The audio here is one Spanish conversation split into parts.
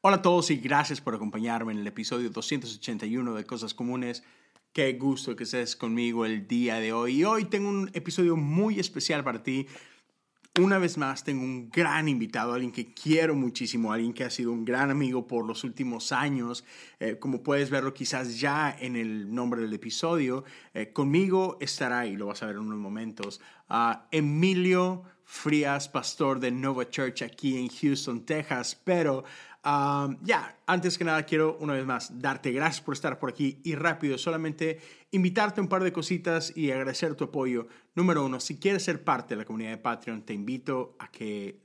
Hola a todos y gracias por acompañarme en el episodio 281 de Cosas Comunes. Qué gusto que estés conmigo el día de hoy. Y hoy tengo un episodio muy especial para ti. Una vez más tengo un gran invitado, alguien que quiero muchísimo, alguien que ha sido un gran amigo por los últimos años. Eh, como puedes verlo quizás ya en el nombre del episodio, eh, conmigo estará, y lo vas a ver en unos momentos, Emilio Frías, pastor de Nova Church aquí en Houston, Texas. Pero ya, antes que nada quiero una vez más darte gracias por estar por aquí y rápido, solamente invitarte un par de cositas y agradecer tu apoyo. Número uno, si quieres ser parte de la comunidad de Patreon, te invito a que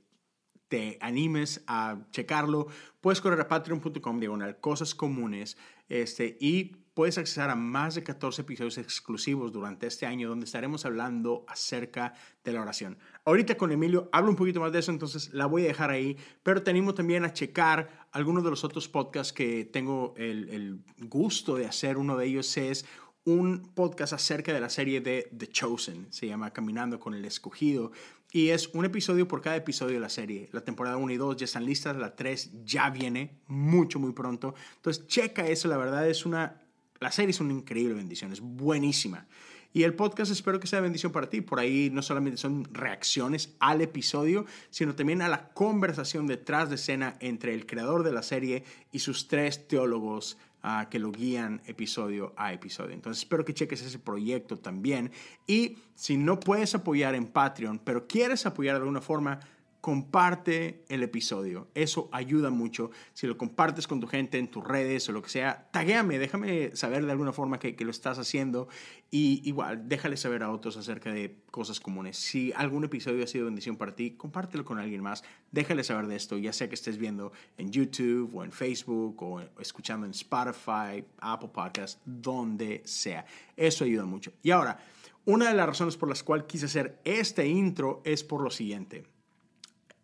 te animes a checarlo. Puedes correr a patreon.com diagonal cosas comunes este, y puedes acceder a más de 14 episodios exclusivos durante este año donde estaremos hablando acerca de la oración. Ahorita con Emilio hablo un poquito más de eso, entonces la voy a dejar ahí, pero te animo también a checar algunos de los otros podcasts que tengo el, el gusto de hacer. Uno de ellos es un podcast acerca de la serie de The Chosen, se llama Caminando con el Escogido, y es un episodio por cada episodio de la serie. La temporada 1 y 2 ya están listas, la 3 ya viene mucho, muy pronto. Entonces, checa eso, la verdad es una la serie es una increíble bendición, es buenísima. Y el podcast espero que sea bendición para ti. Por ahí no solamente son reacciones al episodio, sino también a la conversación detrás de escena entre el creador de la serie y sus tres teólogos uh, que lo guían episodio a episodio. Entonces espero que cheques ese proyecto también. Y si no puedes apoyar en Patreon, pero quieres apoyar de alguna forma, comparte el episodio. Eso ayuda mucho. Si lo compartes con tu gente en tus redes o lo que sea, taguéame, déjame saber de alguna forma que, lo estás haciendo. Y igual, déjale saber a otros acerca de cosas comunes. Si algún episodio ha sido bendición para ti, compártelo con alguien más. Déjale saber de esto, ya sea que estés viendo en YouTube o en Facebook o escuchando en Spotify, Apple Podcasts, donde sea. Eso ayuda mucho. Y ahora, una de las razones por las cuales quise hacer este intro es por lo siguiente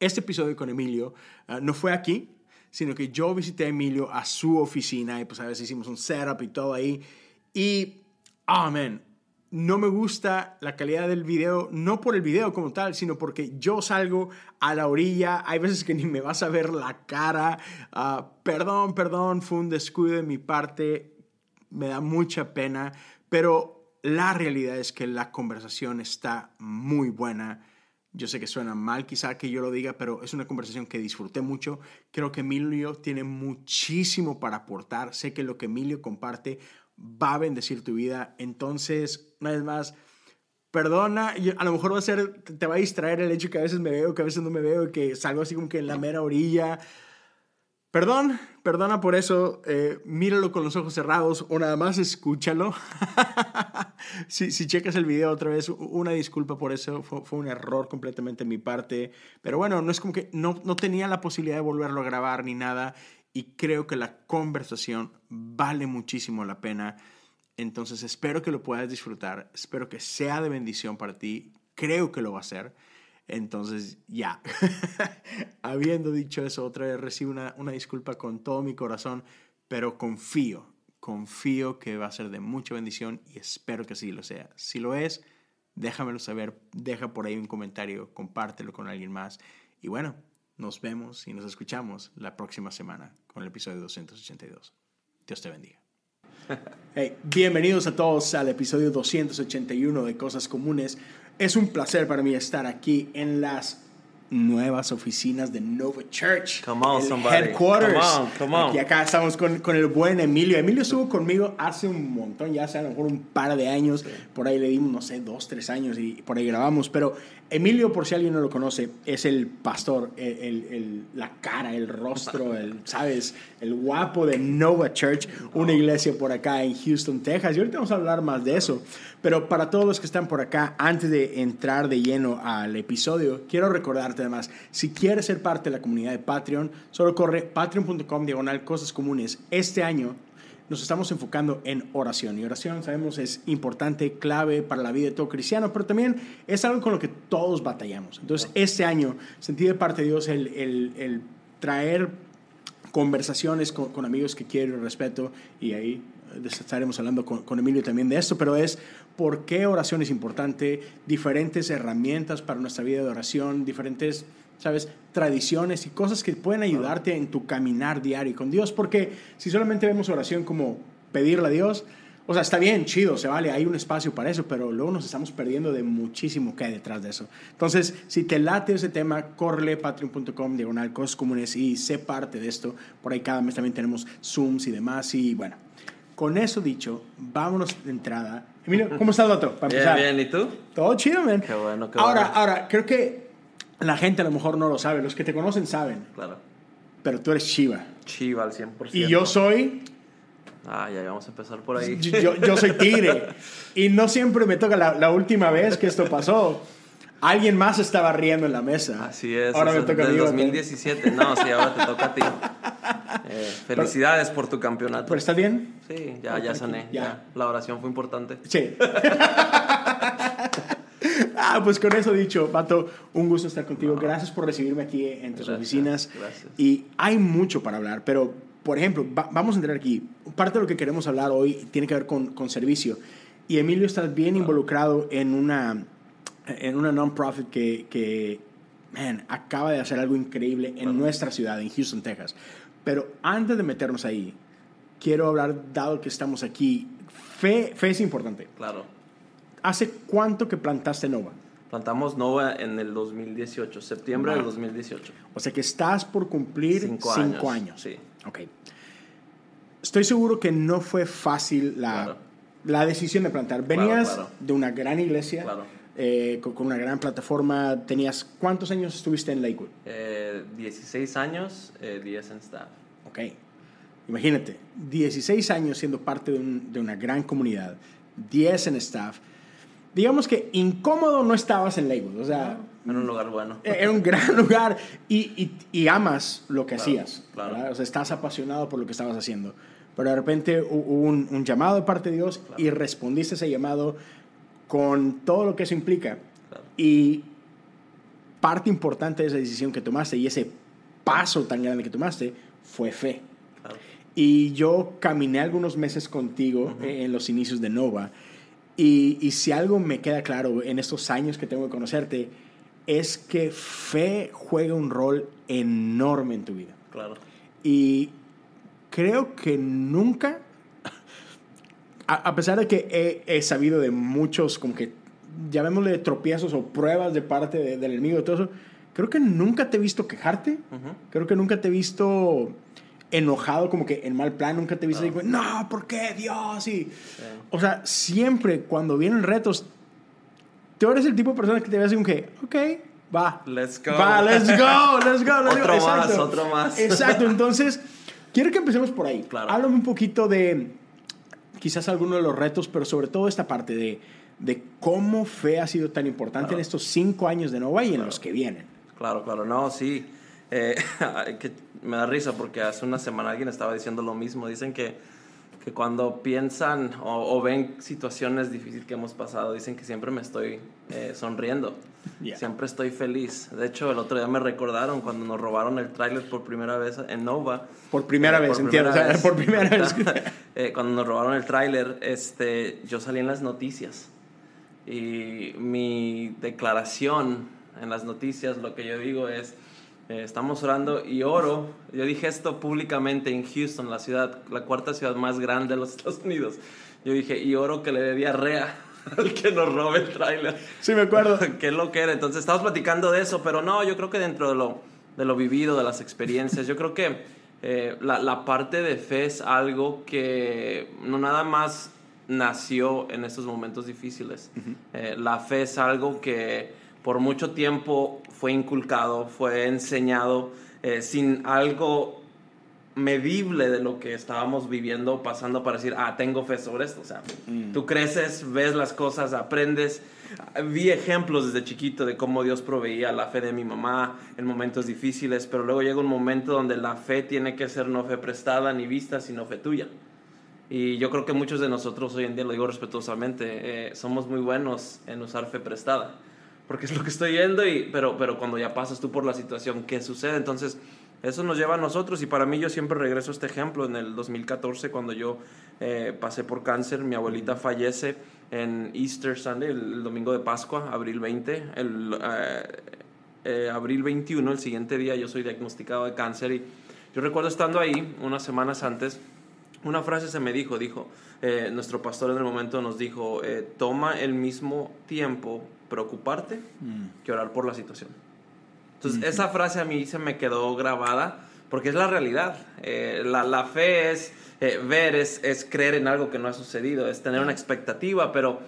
este episodio con Emilio ah, no fue aquí, sino que yo visité a Emilio a su oficina y pues a veces hicimos un setup y todo ahí. Y, oh no me gusta la calidad del video, no por el video como tal, sino porque yo salgo a la orilla, hay veces que ni me vas a ver la cara. Ah, perdón, perdón, fue un descuido de mi parte, me da mucha pena, pero la realidad es que la conversación está muy buena. Yo sé que suena mal quizá que yo lo diga, pero es una conversación que disfruté mucho. Creo que Emilio tiene muchísimo para aportar. Sé que lo que Emilio comparte va a bendecir tu vida. Entonces, una vez más, perdona, a lo mejor va a ser, te va a distraer el hecho que a veces me veo, que a veces no me veo, que salgo así como que en la mera orilla. Perdón, perdona por eso, eh, míralo con los ojos cerrados o nada más escúchalo. si, si checas el video otra vez, una disculpa por eso, fue, un error completamente de mi parte. Pero bueno, no es como que no, no tenía la posibilidad de volverlo a grabar ni nada y creo que la conversación vale muchísimo la pena. Entonces espero que lo puedas disfrutar, espero que sea de bendición para ti, creo que lo va a ser. Entonces, ya. Habiendo dicho eso, otra vez recibo una, una disculpa con todo mi corazón, pero confío, confío que va a ser de mucha bendición y espero que así lo sea. Si lo es, déjamelo saber, deja por ahí un comentario, compártelo con alguien más. Y bueno, nos vemos y nos escuchamos la próxima semana con el episodio 282. Dios te bendiga. Bienvenidos a todos al episodio 281 de Cosas Comunes. Es un placer para mí estar aquí en las nuevas oficinas de Nova Church. Come on, el somebody. Headquarters. Come on, come on. Y acá estamos con, con, el buen Emilio. Emilio estuvo conmigo hace un montón, ya hace a lo mejor un par de años. Por ahí le dimos, no sé, dos, tres años y por ahí grabamos. Pero Emilio, por si alguien no lo conoce, es el pastor, la cara, el rostro, el, ¿sabes? El guapo de Nova Church, una iglesia por acá en Houston, Texas. Y ahorita vamos a hablar más de eso. Pero para todos los que están por acá, antes de entrar de lleno al episodio, quiero recordarte además, si quieres ser parte de la comunidad de Patreon, solo corre patreon.com diagonal cosas comunes. Este año nos estamos enfocando en oración. Y oración, sabemos, es importante, clave para la vida de todo cristiano, pero también es algo con lo que todos batallamos. Entonces, este año sentí de parte de Dios el, el, el traer conversaciones con, con, amigos que quiero y respeto, y ahí estaremos hablando con, con, Emilio también de esto, pero es por qué oración es importante, diferentes herramientas para nuestra vida de oración, diferentes ¿sabes? Tradiciones y cosas que pueden ayudarte en tu caminar diario con Dios, porque si solamente vemos oración como pedirle a Dios, o sea, está bien, chido, se vale, hay un espacio para eso, pero luego nos estamos perdiendo de muchísimo que hay detrás de eso. Entonces, si te late ese tema, corre patreon.com, diagonal, cosas comunes y sé parte de esto. Por ahí cada mes también tenemos Zooms y demás. Y bueno, con eso dicho, vámonos de entrada. Emilio, ¿cómo estás, doctor? Para bien, bien, ¿y tú? Todo chido, man. Qué bueno, qué ahora, bueno. Ahora, creo que la gente a lo mejor no lo sabe, los que te conocen saben. Claro. Pero tú eres Chiva. Chiva al 100%. Y yo soy Ah, ya vamos a empezar por ahí. Yo, yo soy tigre. Y no siempre me toca. La, la, última vez que esto pasó, alguien más estaba riendo en la mesa. Así es. Ahora me toca a mí. 2017. No, sí, ahora te toca a ti. Eh, felicidades pero, por tu campeonato. ¿Pero estás bien? Sí, ya, ya sané. Ya. ya. La oración fue importante. Sí. ah, pues con eso dicho, Pato, un gusto estar contigo. No. Gracias por recibirme aquí en tus gracias, oficinas. Gracias. Y hay mucho para hablar, pero por ejemplo, va, vamos a entrar aquí. Parte de lo que queremos hablar hoy tiene que ver con, con servicio. Y Emilio está bien involucrado en una, en una non-profit que, que, man, acaba de hacer algo increíble en nuestra ciudad, en Houston, Texas. Pero antes de meternos ahí, quiero hablar, dado que estamos aquí, fe, fe es importante. Claro. ¿Hace cuánto que plantaste Nova? Plantamos Nova en el 2018, septiembre Wow. del 2018. O sea que estás por cumplir Cinco cinco años, años. sí. Ok. Estoy seguro que no fue fácil la, Claro. la decisión de plantar. Venías claro. de una gran iglesia, Claro. eh, con, con una gran plataforma. Tenías, ¿cuántos años estuviste en Lakewood? Eh, 16 años, eh, 10 en staff. Ok. Imagínate, 16 años siendo parte de, un- de una gran comunidad, 10 en staff. Digamos que incómodo no estabas en Lakewood. O sea, En un lugar bueno. era un gran lugar y, y, y amas lo que Claro, hacías. claro. O sea, estás apasionado por lo que estabas haciendo. Pero de repente hu- hubo un, un llamado de parte de Dios y respondiste a ese llamado con todo lo que eso implica. Y parte importante de esa decisión que tomaste y ese paso tan grande que tomaste fue fe. Y yo caminé algunos meses contigo eh, en los inicios de Nova. Y, y si algo me queda claro en estos años que tengo de conocerte, es que fe juega un rol enorme en tu vida. Claro. Y creo que nunca, a, a pesar de que he, he sabido de muchos, como que llamémosle tropiezos o pruebas de parte de- del enemigo y todo eso, creo que nunca te he visto quejarte. Creo que nunca te he visto enojado, como que en mal plan, nunca te he visto No. no, ¿por qué Dios? Y, Sí. o sea, siempre cuando vienen retos, tú eres el tipo de persona que te ve así como que, ok, va. Let's go. Va, let's go, let's go. let's go". Otro más, Exacto. otro más. Exacto, entonces, quiero que empecemos por ahí. Claro. Háblame un poquito de quizás algunos de los retos, pero sobre todo esta parte de, de cómo fe ha sido tan importante Claro. en estos cinco años de Nova y en los que vienen. Claro, claro, no, sí. Eh, que me da risa porque hace una semana alguien estaba diciendo lo mismo. Dicen que, que cuando piensan o, o ven situaciones difíciles que hemos pasado, dicen que siempre me estoy eh, sonriendo. Yeah. Siempre estoy feliz. De hecho, el otro día me recordaron cuando nos robaron el tráiler por primera vez en Nova. Por primera Eh, vez, por entiendo. primera o sea, vez. por primera vez. Eh, cuando nos robaron el tráiler, este, yo salí en las noticias. Y mi declaración en las noticias, lo que yo digo es, eh, estamos orando y oro. Yo dije esto públicamente en Houston, la ciudad, la cuarta ciudad más grande de los Estados Unidos. Yo dije, y oro que le dé diarrea al que nos robe el tráiler. sí, me acuerdo. Qué lo que era. Entonces, estamos platicando de eso, pero no, yo creo que dentro de lo, de lo vivido, de las experiencias, yo creo que eh, la, la parte de fe es algo que no nada más nació en estos momentos difíciles. Eh, la fe es algo que por mucho tiempo fue inculcado, fue enseñado eh, sin algo medible de lo que estábamos viviendo, pasando para decir, ah, tengo fe sobre esto. O sea, tú creces, ves las cosas, aprendes. Vi ejemplos desde chiquito de cómo Dios proveía la fe de mi mamá en momentos difíciles, pero luego llega un momento donde la fe tiene que ser no fe prestada ni vista, sino fe tuya. Y yo creo que muchos de nosotros hoy en día, lo digo respetuosamente, eh, somos muy buenos en usar fe prestada. Porque es lo que estoy yendo, y, pero, pero cuando ya pasas tú por la situación, ¿qué sucede? Entonces, eso nos lleva a nosotros. Y para mí, yo siempre regreso a este ejemplo. En el 2014, cuando yo eh, pasé por cáncer, mi abuelita fallece en Easter Sunday, el, el domingo de Pascua, abril 20. El, eh, eh, abril 21, el siguiente día, yo soy diagnosticado de cáncer y yo recuerdo estando ahí unas semanas antes, una frase se me dijo, dijo, eh, nuestro pastor en el momento nos dijo, eh, toma el mismo tiempo preocuparte Mm. que orar por la situación. Entonces, esa frase a mí se me quedó grabada porque es la realidad. Eh, la, la fe es eh, ver, es, es creer en algo que no ha sucedido, es tener una expectativa, pero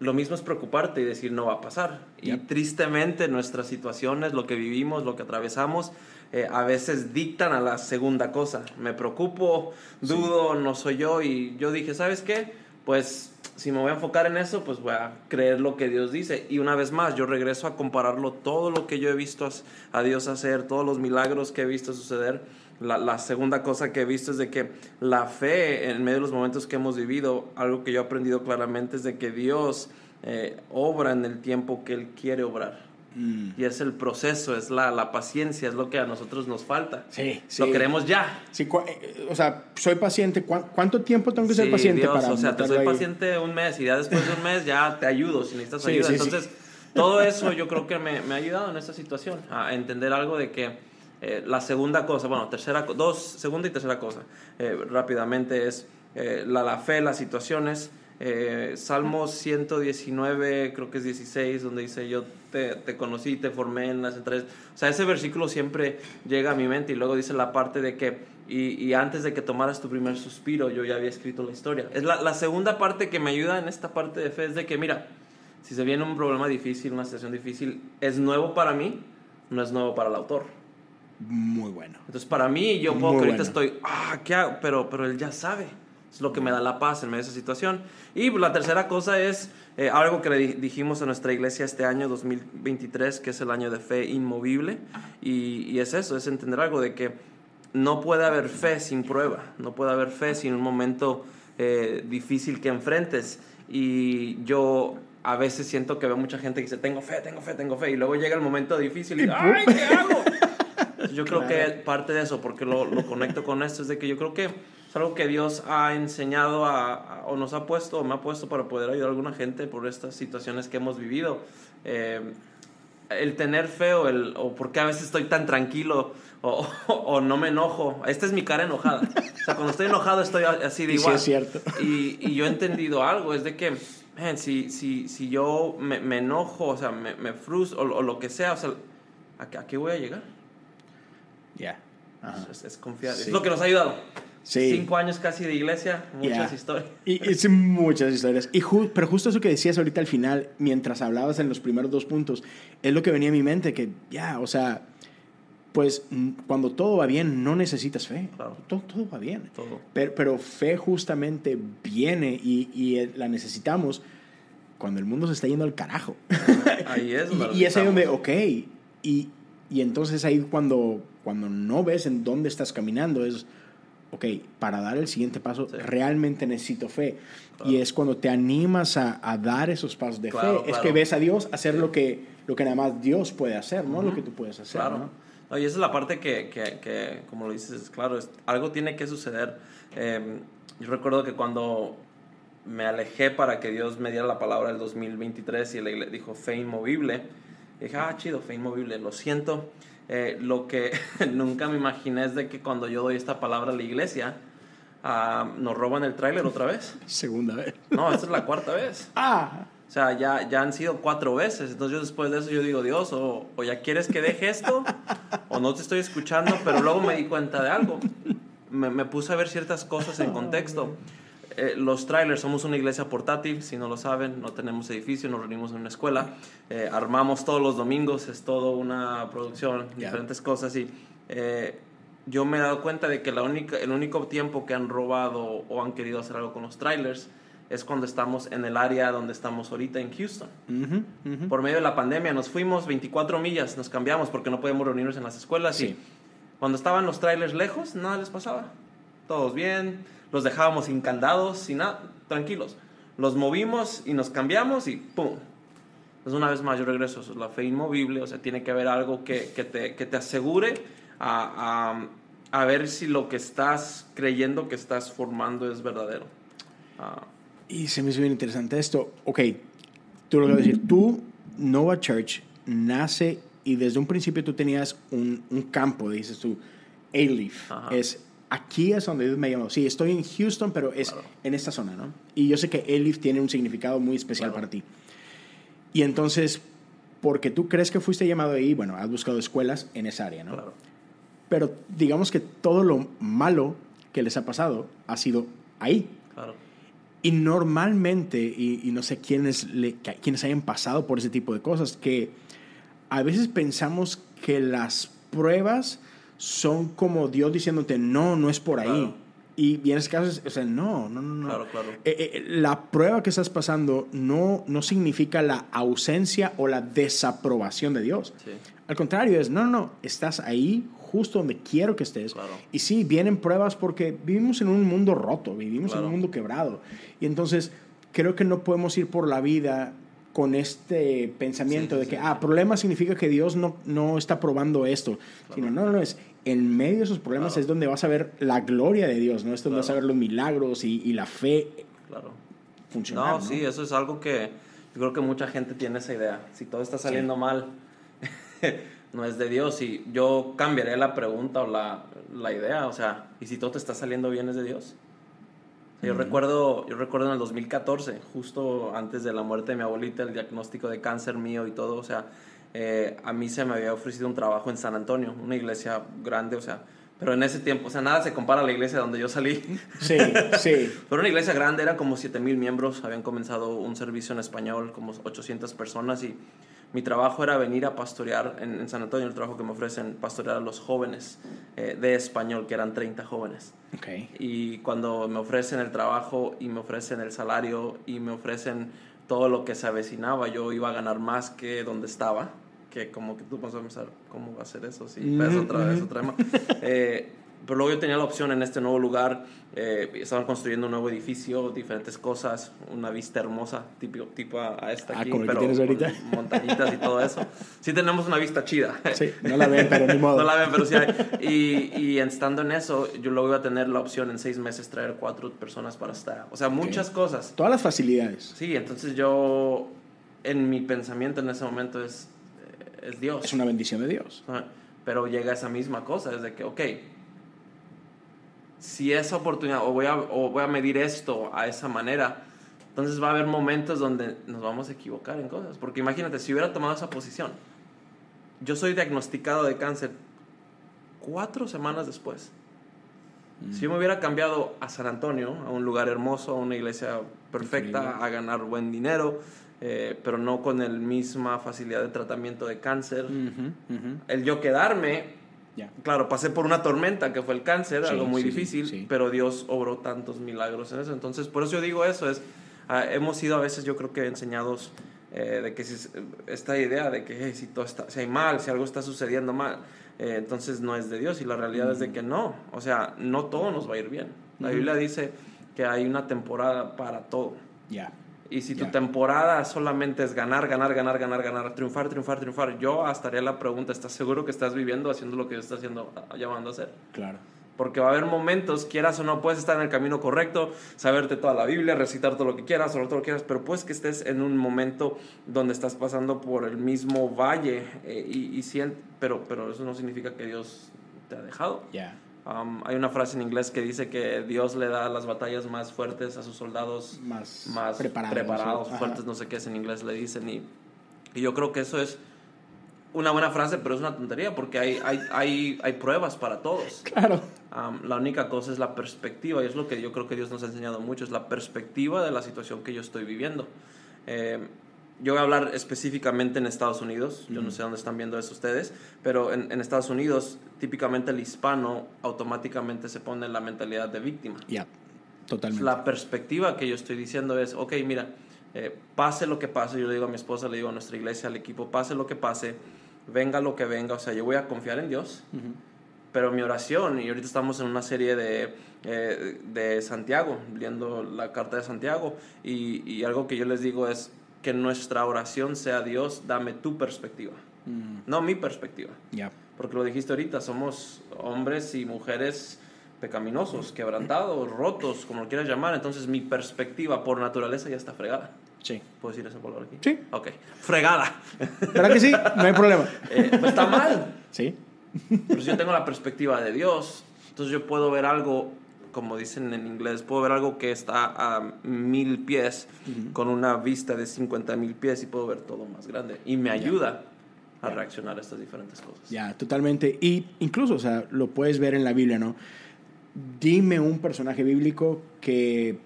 lo mismo es preocuparte y decir no va a pasar. Y Yep. tristemente nuestras situaciones, lo que vivimos, lo que atravesamos, eh, a veces dictan a la segunda cosa. Me preocupo, dudo, no soy yo y yo dije, ¿sabes qué? Pues si me voy a enfocar en eso, pues voy a creer lo que Dios dice. Y una vez más, yo regreso a compararlo todo lo que yo he visto a Dios hacer, todos los milagros que he visto suceder. La, la segunda cosa que he visto es de que la fe en medio de los momentos que hemos vivido, algo que yo he aprendido claramente es de que Dios eh, obra en el tiempo que Él quiere obrar. Mm. Y es el proceso, es la, la paciencia, es lo que a nosotros nos falta. Sí, sí. Lo queremos ya. Sí, cua- eh, o sea, soy paciente. ¿Cuá- ¿Cuánto tiempo tengo que ser Sí, paciente Dios, para o sea, te soy ahí? paciente un mes y ya después de un mes ya te ayudo si necesitas Sí, ayuda. Entonces, todo eso yo creo que me, me ha ayudado en esta situación a entender algo de que eh, la segunda cosa, bueno, tercera, dos, segunda y tercera cosa, eh, rápidamente es eh, la, la fe, las situaciones. Eh, Salmos 119, creo que es 16, donde dice yo te, te conocí, te formé en las entrañas. O sea, ese versículo siempre llega a mi mente y luego dice la parte de que, y, y antes de que tomaras tu primer suspiro, yo ya había escrito la historia. Es la, la segunda parte que me ayuda en esta parte de fe, es de que, mira, si se viene un problema difícil, una situación difícil, es nuevo para mí, no es nuevo para el autor. Muy bueno. Entonces, para mí, yo puedo que ahorita bueno. estoy, ah, ¿qué hago? Pero, pero él ya sabe. Es lo que me da la paz en medio de esa situación. Y la tercera cosa es eh, algo que le di- dijimos a nuestra iglesia este año 2023, que es el año de fe inmovible. Y, y es eso, es entender algo de que no puede haber fe sin prueba, no puede haber fe sin un momento eh, difícil que enfrentes. Y yo a veces siento que veo mucha gente que dice, tengo fe, tengo fe, tengo fe. Y luego llega el momento difícil y. ¡ay, qué hago! Yo creo Claro. que parte de eso, porque lo, lo conecto con esto, es de que yo creo que es algo que Dios ha enseñado a, a- o nos ha puesto, o me ha puesto para poder ayudar a alguna gente por estas situaciones que hemos vivido. Eh, el tener fe o, el, o por qué a veces estoy tan tranquilo o, o- o no me enojo. Esta es mi cara enojada. O sea, cuando estoy enojado estoy así de Y sí igual. es cierto. Y, y yo he entendido algo, es de que, man, si, si, si yo me, me enojo, o sea, me, me frustro o, lo que sea, o sea, ¿a, qué- a qué voy a llegar? Ya. Ajá. Es, es confiar. Sí. Es lo que nos ha ayudado. Sí. Cinco años casi de iglesia, muchas historias. Y es muchas historias. Y ju- pero justo eso que decías ahorita al final, mientras hablabas en los primeros dos puntos, es lo que venía a mi mente, que ya, o sea, pues mm, cuando todo va bien, no necesitas fe. Claro. Todo, todo va bien. Todo. Pero, pero fe justamente viene y, y eh, la necesitamos cuando el mundo se está yendo al carajo. Ahí es y, y es ahí donde, ok, y, y entonces ahí cuando, cuando no ves en dónde estás caminando es, ok, para dar el siguiente paso Sí. realmente necesito fe. Claro. Y es cuando te animas a, a dar esos pasos de Claro, fe, es claro. que ves a Dios hacer lo que, lo que nada más Dios puede hacer, no Ujú. lo que tú puedes hacer. Claro. ¿no? No, y esa es la parte que, que, que, como lo dices, es claro, es- algo tiene que suceder. Eh, yo recuerdo que cuando me alejé para que Dios me diera la palabra del 2023 y le dijo fe inmovible, dije, ah, chido, fe inmovible, lo siento. Eh, lo que nunca me imaginé es de que cuando yo doy esta palabra a la iglesia, ah, nos roban el tráiler otra vez. Segunda vez. No, esta es la cuarta vez. Ah, O sea, ya, ya han sido cuatro veces. Entonces yo después de eso yo digo, Dios, o, o ya quieres que deje esto, o no te estoy escuchando, pero luego me di cuenta de algo. Me, me puse a ver ciertas cosas en contexto. Eh, los trailers, somos una iglesia portátil, si no lo saben, no tenemos edificio, nos reunimos en una escuela, eh, armamos todos los domingos, es todo una producción, Ya. diferentes cosas y eh, yo me he dado cuenta de que la única, el único tiempo que han robado o han querido hacer algo con los trailers es cuando estamos en el área donde estamos ahorita en Houston. ujú, ujú. Por medio de la pandemia nos fuimos 24 millas, nos cambiamos porque no podemos reunirnos en las escuelas Sí. y cuando estaban los trailers lejos, nada les pasaba. Todos bien, los dejábamos sin candados, sin nada, tranquilos. Los movimos y nos cambiamos y ¡pum! Entonces una vez más yo regreso, eso es la fe inmovible, o sea, tiene que haber algo que, que te, que te asegure a, a- a ver si lo que estás creyendo que estás formando es verdadero. Ah, Y se me hizo bien interesante esto. Ok, tú lo que a decir, tú, Nova Church, nace y desde un principio tú tenías un, un campo, dices tú, A-Leaf, es aquí es donde Dios me llamó. Sí, estoy en Houston, pero es en esta zona, ¿no? Y yo sé que A-Leaf tiene un significado muy especial para ti. Y entonces, porque tú crees que fuiste llamado ahí, bueno, has buscado escuelas en esa área, ¿no? Claro. Pero digamos que todo lo malo que les ha pasado ha sido ahí. Claro. Y normalmente, y, no sé quiénes, le, quiénes hayan pasado por ese tipo de cosas, que a veces pensamos que las pruebas son como Dios diciéndote, no, no es por ahí. Y, en ese caso, o sea, no, no, no. Claro, claro. Eh, eh, la prueba que estás pasando no, no significa la ausencia o la desaprobación de Dios. Al contrario, es, no, no, no, estás ahí justo donde quiero que estés. Y sí, vienen pruebas porque vivimos en un mundo roto, vivimos en un mundo quebrado. Y entonces creo que no podemos ir por la vida con este pensamiento de que, ah, problema significa que Dios no, no está probando esto. Sino, no, no, es en medio de esos problemas es donde vas a ver la gloria de Dios, ¿no? Es donde vas a ver los milagros y, y la fe claro. funcionar. No, sí, eso es algo que yo creo que mucha gente tiene esa idea. Si todo está saliendo mal, no es de Dios. Y yo cambiaré la pregunta o la, la, idea, o sea, ¿y si todo te está saliendo bien es de Dios? Yo, recuerdo, yo recuerdo en el 2014, justo antes de la muerte de mi abuelita, el diagnóstico de cáncer mío y todo, o sea, eh, a mí se me había ofrecido un trabajo en San Antonio, una iglesia grande, o sea, pero en ese tiempo, o sea, nada se compara a la iglesia donde yo salí. Sí, sí. pero una iglesia grande, era como 7 mil miembros, habían comenzado un servicio en español, como 800 personas y mi trabajo era venir a pastorear en, San Antonio, el trabajo que me ofrecen, pastorear a los jóvenes eh, de español, que eran 30 jóvenes. Okay. Y cuando me ofrecen el trabajo y me ofrecen el salario y me ofrecen todo lo que se avecinaba, yo iba a ganar más que donde estaba que como que tú vas a pensar, ¿cómo va a ser eso? Sí, es otra vez, otra vez. Eh, pero luego yo tenía la opción en este nuevo lugar, eh, estaban construyendo un nuevo edificio, diferentes cosas, una vista hermosa, tipo, tipo a, esta ah, aquí, pero que tienes ahorita. montañitas y todo eso. Sí tenemos una vista chida. Sí, no la ven, pero ni modo. no la ven, pero sí hay. Y, y estando en eso, yo luego iba a tener la opción en seis meses traer cuatro personas para estar. O sea, muchas cosas. Todas las facilidades. Sí, entonces yo, en mi pensamiento en ese momento es, es Dios. Es una bendición de Dios. Pero llega esa misma cosa, es de que, ok, si esa oportunidad, o voy, a, o voy a medir esto a esa manera, entonces va a haber momentos donde nos vamos a equivocar en cosas. Porque imagínate, si hubiera tomado esa posición, yo soy diagnosticado de cáncer cuatro semanas después. Si yo me hubiera cambiado a San Antonio, a un lugar hermoso, a una iglesia perfecta, a ganar buen dinero, eh, pero no con la misma facilidad de tratamiento de cáncer. El yo quedarme, claro, pasé por una tormenta que fue el cáncer, algo muy difícil, pero Dios obró tantos milagros en eso. Entonces, por eso yo digo eso, es, ah, hemos sido a veces yo creo que enseñados eh, de que si, esta idea de que si, todo está, si hay mal, si algo está sucediendo mal, eh, entonces no es de Dios y la realidad es de que no, o sea, no todo nos va a ir bien. La Biblia dice que hay una temporada para todo. Ya. Y si tu temporada solamente es ganar, ganar, ganar, ganar, ganar, triunfar, triunfar, triunfar, yo hasta haría la pregunta, ¿estás seguro que estás viviendo haciendo lo que estás haciendo, llamando a hacer? Claro. Porque va a haber momentos, quieras o no, puedes estar en el camino correcto, saberte toda la Biblia, recitar todo lo que quieras, todo lo que quieras, pero puedes que estés en un momento donde estás pasando por el mismo valle eh, y, y pero, pero eso no significa que Dios te ha dejado. Ya. Um, hay una frase en inglés que dice que Dios le da las batallas más fuertes a sus soldados más, más preparados, fuertes, no sé qué es en inglés le dicen. Y, y, yo creo que eso es una buena frase, pero es una tontería porque hay, hay, hay, hay pruebas para todos. Claro. Um, la única cosa es la perspectiva y es lo que yo creo que Dios nos ha enseñado mucho, es la perspectiva de la situación que yo estoy viviendo. Eh, yo voy a hablar específicamente en Estados Unidos, yo no sé dónde están viendo eso ustedes, pero en, en, Estados Unidos típicamente el hispano automáticamente se pone en la mentalidad de víctima. Ya, totalmente. La perspectiva que yo estoy diciendo es, ok, mira, eh, pase lo que pase, yo le digo a mi esposa, le digo a nuestra iglesia, al equipo, pase lo que pase, venga lo que venga, o sea, yo voy a confiar en Dios. Pero mi oración, y ahorita estamos en una serie de, eh, de Santiago, leyendo la carta de Santiago, y, y algo que yo les digo es, que nuestra oración sea Dios, dame tu perspectiva, mm. no mi perspectiva. Ya. Porque lo dijiste ahorita, somos hombres y mujeres pecaminosos, quebrantados, rotos, como lo quieras llamar. Entonces mi perspectiva por naturaleza ya está fregada. Sí. ¿Puedo decir esa palabra aquí? Sí. Ok. Fregada. ¿Verdad que sí? No hay problema. Eh, pues está mal. Sí. Pero si yo tengo la perspectiva de Dios, entonces yo puedo ver algo, como dicen en inglés, puedo ver algo que está a mil pies con una vista de 50 mil pies y puedo ver todo más grande. Y me ayuda a reaccionar a estas diferentes cosas. Ya, totalmente. Y incluso, o sea, lo puedes ver en la Biblia, ¿no? Dime un personaje bíblico que,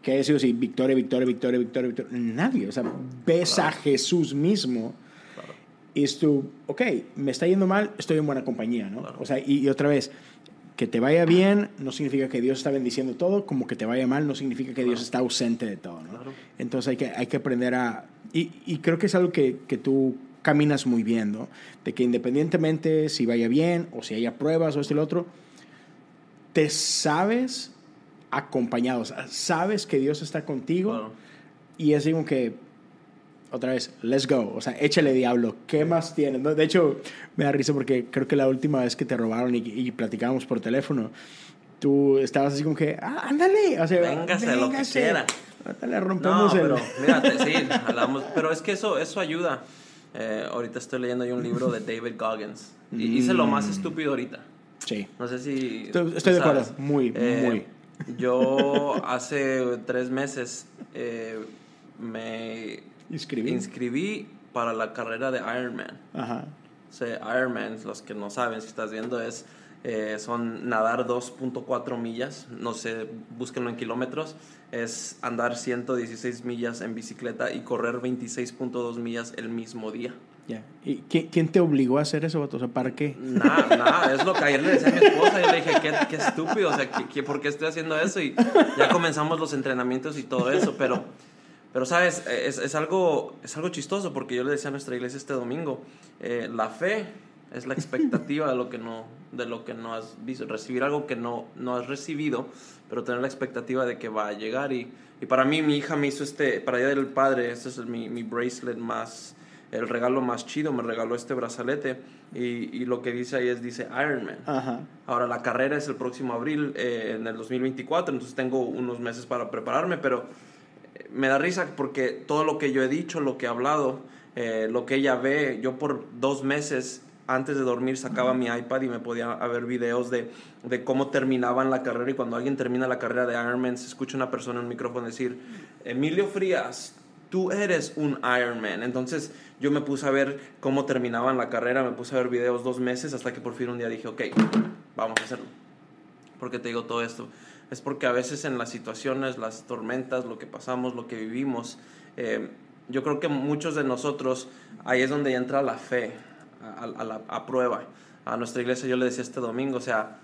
que haya sido así, victoria, victoria, victoria, victoria, victoria. Nadie. O sea, ves a Jesús mismo Claro. y es tú, ok, me está yendo mal, estoy en buena compañía, ¿no? Claro. O sea, y, y otra vez, que te vaya bien no significa que Dios está bendiciendo todo, como que te vaya mal no significa que Dios está ausente de todo, ¿no? Claro. Entonces hay que, hay que aprender a... Y, y creo que es algo que, que tú caminas muy bien, ¿no? De que independientemente si vaya bien o si haya pruebas o esto y lo otro, te sabes acompañado, o sea, sabes que Dios está contigo Claro. y es como que, otra vez, let's go, o sea, échale diablo, ¿qué más tienes? no? De hecho, me da risa porque creo que la última vez que te robaron y, y platicábamos por teléfono, tú estabas así como que, ah, ándale, o sea, Véngase, lo que quiera. Ahorita le No, rompemos el... pero mírate, sí, hablamos, pero es que eso, eso ayuda. Eh, ahorita estoy leyendo yo un libro de David Goggins y hice lo más estúpido ahorita. Sí. No sé si. Estoy- estoy de acuerdo, muy, Eh, muy. Yo hace tres meses eh, me Inscribí. inscribí para la carrera de Ironman. Ajá. O sea, Ironman, los que no saben, si estás viendo, es eh, son nadar 2.4 millas, no sé, búsquenlo en kilómetros, es andar 116 millas en bicicleta y correr 26.2 millas el mismo día. Ya. ¿Y quién, quién te obligó a hacer eso, vato? O sea, ¿para qué? Nada, nada, es lo que ayer le decía a mi esposa. Yo le dije, qué, qué estúpido, o sea, ¿qué, qué- por qué estoy haciendo eso? Y ya comenzamos los entrenamientos y todo eso, pero, pero ¿sabes? Es, es algo, es algo chistoso porque yo le decía a nuestra iglesia este domingo, eh, la fe es la expectativa de lo que no, de lo que no has visto, recibir algo que no, no has recibido, pero tener la expectativa de que va a llegar. Y, y para mí, mi hija me hizo este, para ella del padre, este es el- mi, mi bracelet más el regalo más chido, me regaló este brazalete y, y lo que dice ahí es, dice Iron Man. Ajá. Ahora la carrera es el próximo abril, eh, en el 2024, entonces tengo unos meses para prepararme, pero me da risa porque todo lo que yo he dicho, lo que he hablado, eh, lo que ella ve, yo por dos meses antes de dormir sacaba mi iPad y me podía ver videos de, de cómo terminaban la carrera y cuando alguien termina la carrera de Ironman se escucha una persona en un micrófono decir, Emilio Frías, tú eres un Ironman. Entonces yo me puse a ver cómo terminaban la carrera, me puse a ver videos dos meses hasta que por fin un día dije, ok, vamos a hacerlo. ¿Por qué te digo todo esto? Es porque a veces en las situaciones, las tormentas, lo que pasamos, lo que vivimos, eh, yo creo que muchos de nosotros, ahí es donde entra la fe a, a la a prueba. A nuestra iglesia yo le decía este domingo, o sea,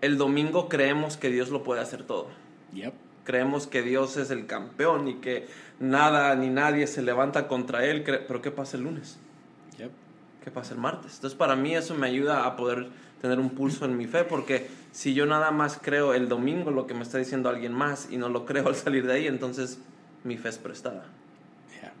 el domingo creemos que Dios lo puede hacer todo. Yep. Creemos que Dios es el campeón y que nada ni nadie se levanta contra Él. Pero ¿qué pasa el lunes? Yep. ¿Qué pasa el martes? Entonces para mí eso me ayuda a poder tener un pulso en mi fe porque si yo nada más creo el domingo lo que me está diciendo alguien más y no lo creo al salir de ahí, entonces mi fe es prestada. Yeah.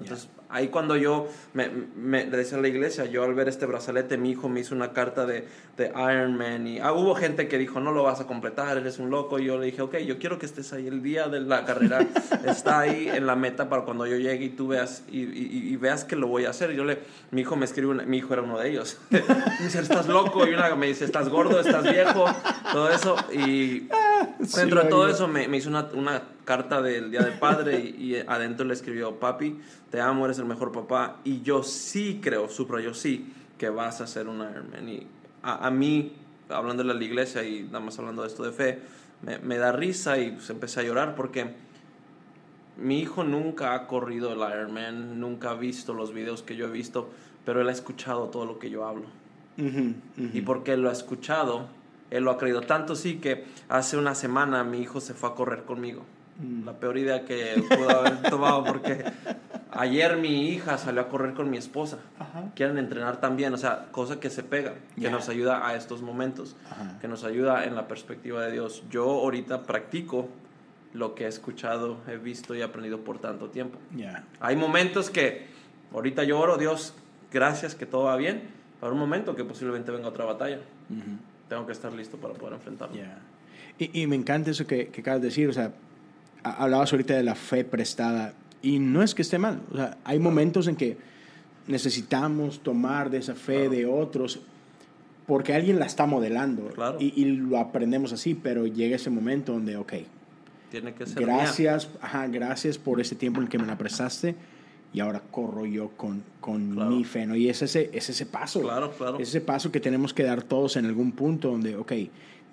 Entonces, ahí cuando yo me, me le decía a la iglesia, yo al ver este brazalete, mi hijo me hizo una carta de, de Iron Man y ah, hubo gente que dijo, no lo vas a completar, eres un loco. Y yo le dije, ok, yo quiero que estés ahí el día de la carrera, está ahí en la meta para cuando yo llegue y tú veas y, y- y veas que lo voy a hacer. Y yo le, mi hijo me escribe, una- mi hijo era uno de ellos. me dice, estás loco, y una me dice, estás gordo, estás viejo, todo eso. Y Sí, dentro de todo eso me, me hizo una, una carta del Día del Padre y, y adentro le escribió, papi, te amo, eres el mejor papá. Y yo sí creo, subrayo sí, que vas a ser un Ironman. Y a, a mí, hablando de la iglesia y nada más hablando de esto de fe, me, me da risa y pues empecé a llorar porque mi hijo nunca ha corrido el Ironman, nunca ha visto los videos que yo he visto, pero él ha escuchado todo lo que yo hablo. Ujú, ujú. Y porque él lo ha escuchado, él lo ha creído. Tanto sí que hace una semana mi hijo se fue a correr conmigo. Mm. La peor idea que pudo haber tomado porque ayer mi hija salió a correr con mi esposa. Ajá. Quieren entrenar también, o sea, cosa que se pega, que nos ayuda a estos momentos, Ajá. que nos ayuda en la perspectiva de Dios. Yo ahorita practico lo que he escuchado, he visto y aprendido por tanto tiempo. Hay momentos que ahorita yo oro, Dios, gracias que todo va bien, para un momento que posiblemente venga otra batalla. Tengo que estar listo para poder enfrentarlo. Y me encanta eso que, que acabas de decir, o sea, hablabas ahorita de la fe prestada y no es que esté mal. O sea, hay momentos en que necesitamos tomar de esa fe de otros porque alguien la está modelando y, lo aprendemos así, pero llega ese momento donde, ok, tiene que ser gracias, ajá, gracias por ese tiempo en el que me la prestaste y ahora corro yo con, con mi fe, ¿no? Y es ese, es ese paso. Claro, claro. Es ese paso que tenemos que dar todos en algún punto donde, ok,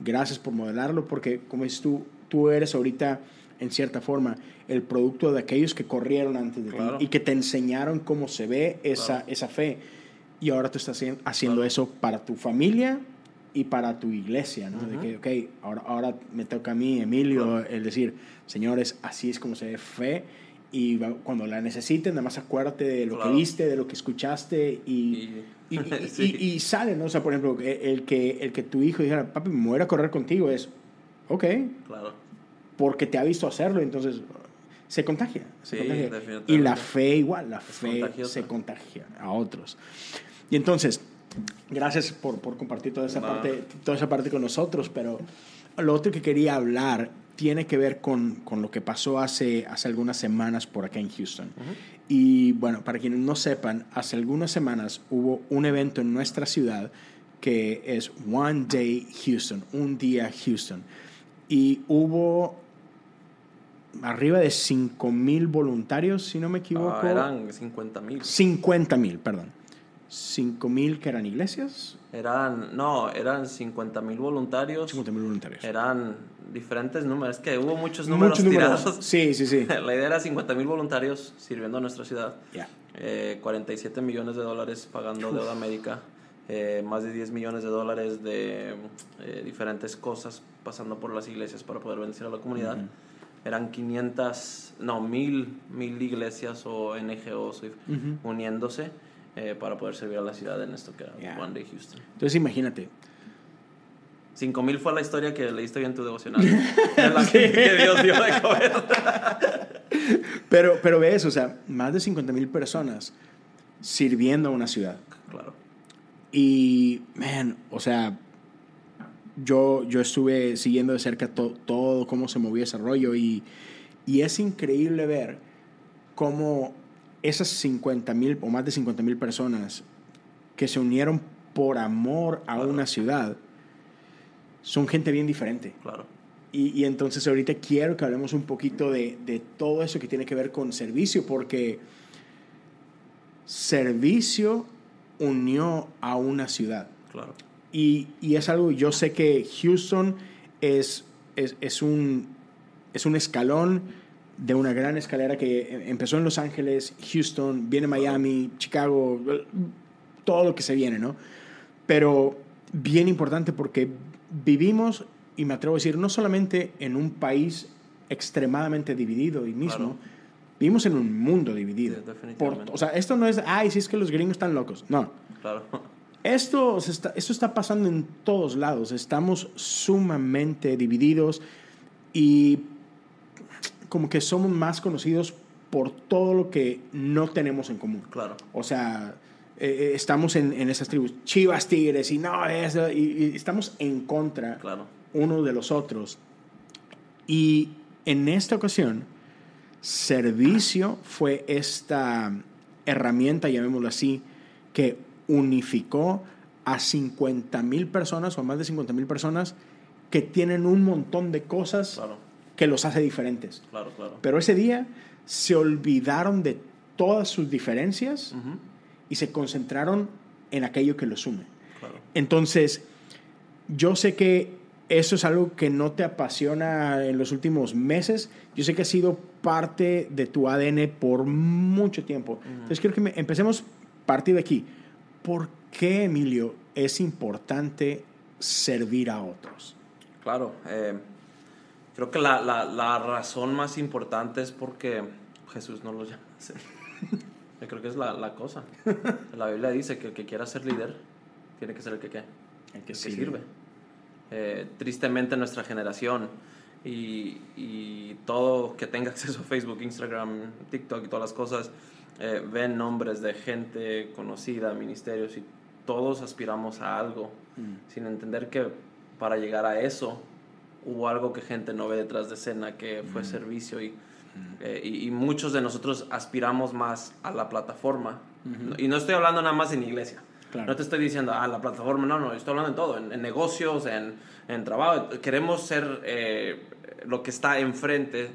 gracias por modelarlo, porque como dices tú, tú eres ahorita, en cierta forma, el producto de aquellos que corrieron antes de ti y que te enseñaron cómo se ve esa, esa fe. Y ahora tú estás haciendo eso para tu familia y para tu iglesia, ¿no? De que, ok, ahora, ahora me toca a mí, Emilio, el decir, señores, así es como se ve fe y cuando la necesiten, nada más acuérdate de lo que viste, de lo que escuchaste y, y, y, sale, ¿no? O sea, por ejemplo, e, el que, el que tu hijo dijera, papi, me voy a correr contigo, es, ok. Claro. Porque te ha visto hacerlo, entonces se contagia. Se contagia. Y la fe igual, la fe se contagia a otros. Y entonces, gracias por, por compartir toda esa, parte, toda esa parte con nosotros, pero lo otro que quería hablar tiene que ver con, con, lo que pasó hace, hace algunas semanas por acá en Houston. Y bueno, para quienes no sepan, hace algunas semanas hubo un evento en nuestra ciudad que es One Day Houston, un día Houston. Y hubo arriba de 5 mil voluntarios, si no me equivoco. Ah, eran 50 mil. 50 mil, perdón. 5 mil que eran iglesias. Eran, no, eran 50 mil voluntarios. 50 mil voluntarios. Eran diferentes números, que hubo muchos números tirados. Sí, sí, sí. La idea era 50 mil voluntarios sirviendo a nuestra ciudad. Eh, 47 millones de dólares pagando deuda médica. Eh, más de 10 millones de dólares de eh, diferentes cosas pasando por las iglesias para poder bendecir a la comunidad. Eran 500, no, mil, mil iglesias o NGOs uniéndose eh, para poder servir a la ciudad en esto que era One Day Houston. Entonces imagínate, 5000 fue la historia que leíste bien tu devocional. la que, Dios dio de comer. pero, pero ves, o sea, más de 50 mil personas sirviendo a una ciudad. Claro. Y, man, o sea, yo, yo estuve siguiendo de cerca todo cómo se movía ese rollo y, y es increíble ver cómo esas 50 mil o más de 50 mil personas que se unieron por amor a una ciudad son gente bien diferente. Claro. Y, y, entonces ahorita quiero que hablemos un poquito de, de, todo eso que tiene que ver con servicio, porque servicio unió a una ciudad. Claro. Y, y es algo, yo sé que Houston es, es, es, un, es un escalón de una gran escalera que empezó en Los Ángeles, Houston, viene Miami, Chicago, todo lo que se viene, ¿no? Pero bien importante porque vivimos, y me atrevo a decir, no solamente en un país extremadamente dividido y mismo, vivimos en un mundo dividido. o sea, esto no es, ay, si es que los gringos están locos. No. Claro. Esto está, esto está pasando en todos lados. Estamos sumamente divididos y como que somos más conocidos por todo lo que no tenemos en común. Claro. O sea, eh, eh, estamos en, en, esas tribus, chivas, tigres, y no, eso, y, estamos en contra claro. uno de los otros. Y en esta ocasión, servicio fue esta herramienta, llamémoslo así, que unificó a 50 mil personas o más de 50 mil personas que tienen un montón de cosas que los hace diferentes. Claro, claro. Pero ese día se olvidaron de todas sus diferencias y se concentraron en aquello que los une. Entonces, yo sé que eso es algo que no te apasiona en los últimos meses. Yo sé que ha sido parte de tu ADN por mucho tiempo. Entonces, quiero que empecemos a partir de aquí. ¿Por qué, Emilio, es importante servir a otros? Claro. Eh, creo que la, la, la, razón más importante es porque Jesús no lo llama. Yo creo que es la, la, cosa. La Biblia dice que el que quiera ser líder tiene que ser el que, ¿qué? El que, sirve. Eh, tristemente nuestra generación y, y, todo que tenga acceso a Facebook, Instagram, TikTok y todas las cosas, eh, ven nombres de gente conocida, ministerios y todos aspiramos a algo, mm. sin entender que para llegar a eso hubo algo que gente no ve detrás de escena, que fue servicio y, eh, y, y muchos de nosotros aspiramos más a la plataforma. Y no estoy hablando nada más en iglesia. Claro. No te estoy diciendo, ah, la plataforma, no, no, estoy hablando en todo, en, en negocios, en, en trabajo. Queremos ser eh, lo que está enfrente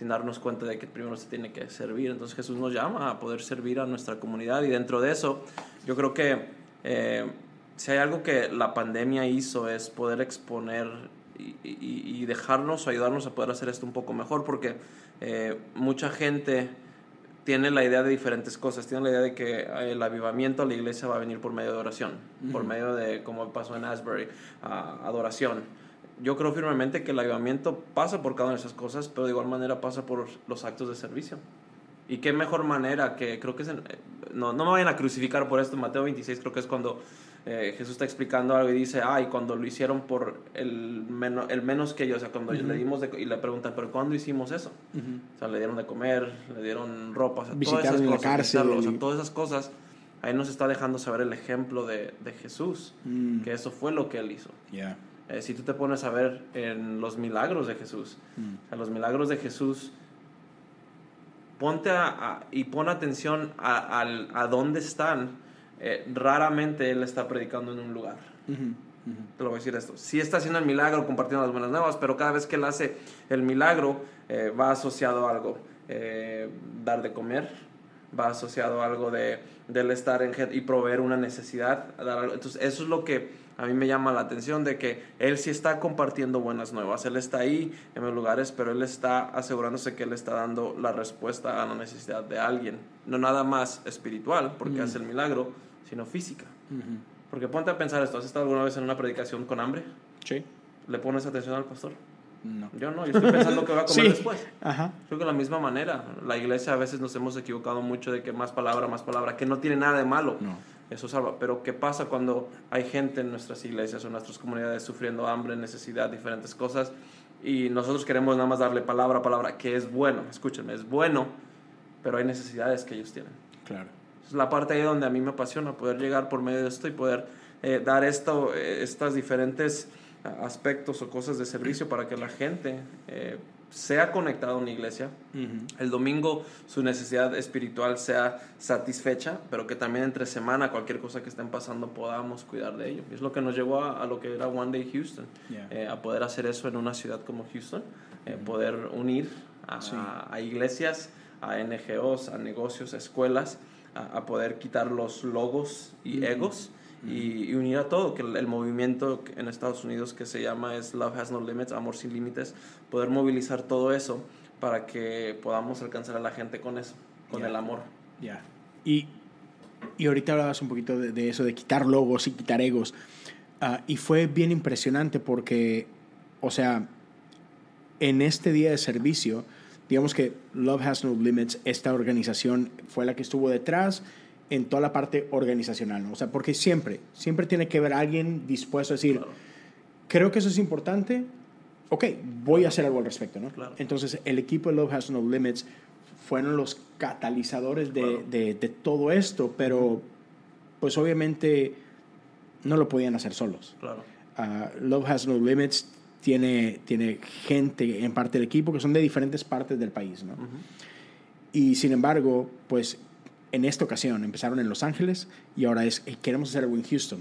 sin darnos cuenta de que primero se tiene que servir. Entonces Jesús nos llama a poder servir a nuestra comunidad y dentro de eso yo creo que eh, si hay algo que la pandemia hizo es poder exponer y, y- y dejarnos o ayudarnos a poder hacer esto un poco mejor porque eh, mucha gente tiene la idea de diferentes cosas. Tiene la idea de que el avivamiento a la iglesia va a venir por medio de oración, por medio de, como pasó en Asbury, ah, adoración. Yo creo firmemente que el avivamiento pasa por cada una de esas cosas, pero de igual manera pasa por los actos de servicio. Y qué mejor manera que creo que es... en- eh, no, no me vayan a crucificar por esto. Mateo 26 creo que es cuando eh, Jesús está explicando algo y dice, ay, cuando lo hicieron por el, meno- el menos que ellos, o sea, cuando le dimos de, y le preguntan, pero ¿cuándo hicimos eso? O sea, le dieron de comer, le dieron ropa, o sea, todas esas cosas, cárcel. o sea, todas esas cosas. Ahí nos está dejando saber el ejemplo de, de Jesús, Mm. que eso fue lo que él hizo. Yeah. Eh, si tú te pones a ver en los milagros de Jesús, Mm. a los milagros de Jesús, ponte a, a- y pon atención a, dónde están. Eh, raramente Él está predicando en un lugar. Te lo voy a decir esto. Sí está haciendo el milagro, compartiendo las buenas nuevas, pero cada vez que Él hace el milagro, eh, va asociado a algo. Dar de comer, va asociado a algo de, de él estar en gente y proveer una necesidad. dar algo. Entonces, eso es lo que a mí me llama la atención, de que Él sí está compartiendo buenas nuevas. Él está ahí en los lugares, pero Él está asegurándose que Él está dando la respuesta a la necesidad de alguien. No nada más espiritual, porque hace el milagro, sino física. Porque ponte a pensar esto, ¿has estado alguna vez en una predicación con hambre? Sí. ¿Le pones atención al pastor? No. Yo no, yo estoy pensando que va a comer Sí. después. Ajá. Creo que de la misma manera, la iglesia a veces nos hemos equivocado mucho de que más palabra, más palabra, que no tiene nada de malo. No. Eso salva. Pero ¿qué pasa cuando hay gente en nuestras iglesias o en nuestras comunidades sufriendo hambre, necesidad, diferentes cosas? Y nosotros queremos nada más darle palabra a palabra, que es bueno, escúchenme, es bueno, pero hay necesidades que ellos tienen. Claro. Es la parte ahí donde a mí me apasiona poder llegar por medio de esto y poder eh, dar esto, eh, estas diferentes aspectos o cosas de servicio para que la gente eh, sea conectada a una iglesia. El domingo su necesidad espiritual sea satisfecha, pero que también entre semana cualquier cosa que estén pasando podamos cuidar de ello. Es lo que nos llevó a, a lo que era One Day Houston, Yeah. eh, a poder hacer eso en una ciudad como Houston, eh, poder unir a, Sí. a iglesias, a NGOs, a negocios, a escuelas, a, a poder quitar los logos y egos y, y unir a todo, que el, el movimiento en Estados Unidos que se llama es Love Has No Limits, Amor Sin Límites, poder movilizar todo eso para que podamos alcanzar a la gente con eso, con Ya. el amor. Ya. Y, y ahorita hablabas un poquito de, de eso, de quitar logos y quitar egos. Ah, y fue bien impresionante porque, o sea, en este día de servicio, digamos que Love Has No Limits, esta organización fue la que estuvo detrás en toda la parte organizacional, ¿no? O sea, porque siempre, siempre tiene que haber alguien dispuesto a decir, Claro. creo que eso es importante, ok, voy a hacer algo al respecto, ¿no? Claro. Entonces, el equipo de Love Has No Limits fueron los catalizadores de, Claro. de- de todo esto, pero pues obviamente no lo podían hacer solos. Claro. Ah, Love Has No Limits tiene, tiene gente en parte del equipo que son de diferentes partes del país, ¿no? Ujú. Y sin embargo, pues en esta ocasión empezaron en Los Ángeles y ahora es, "Hey, queremos hacer algo en Houston.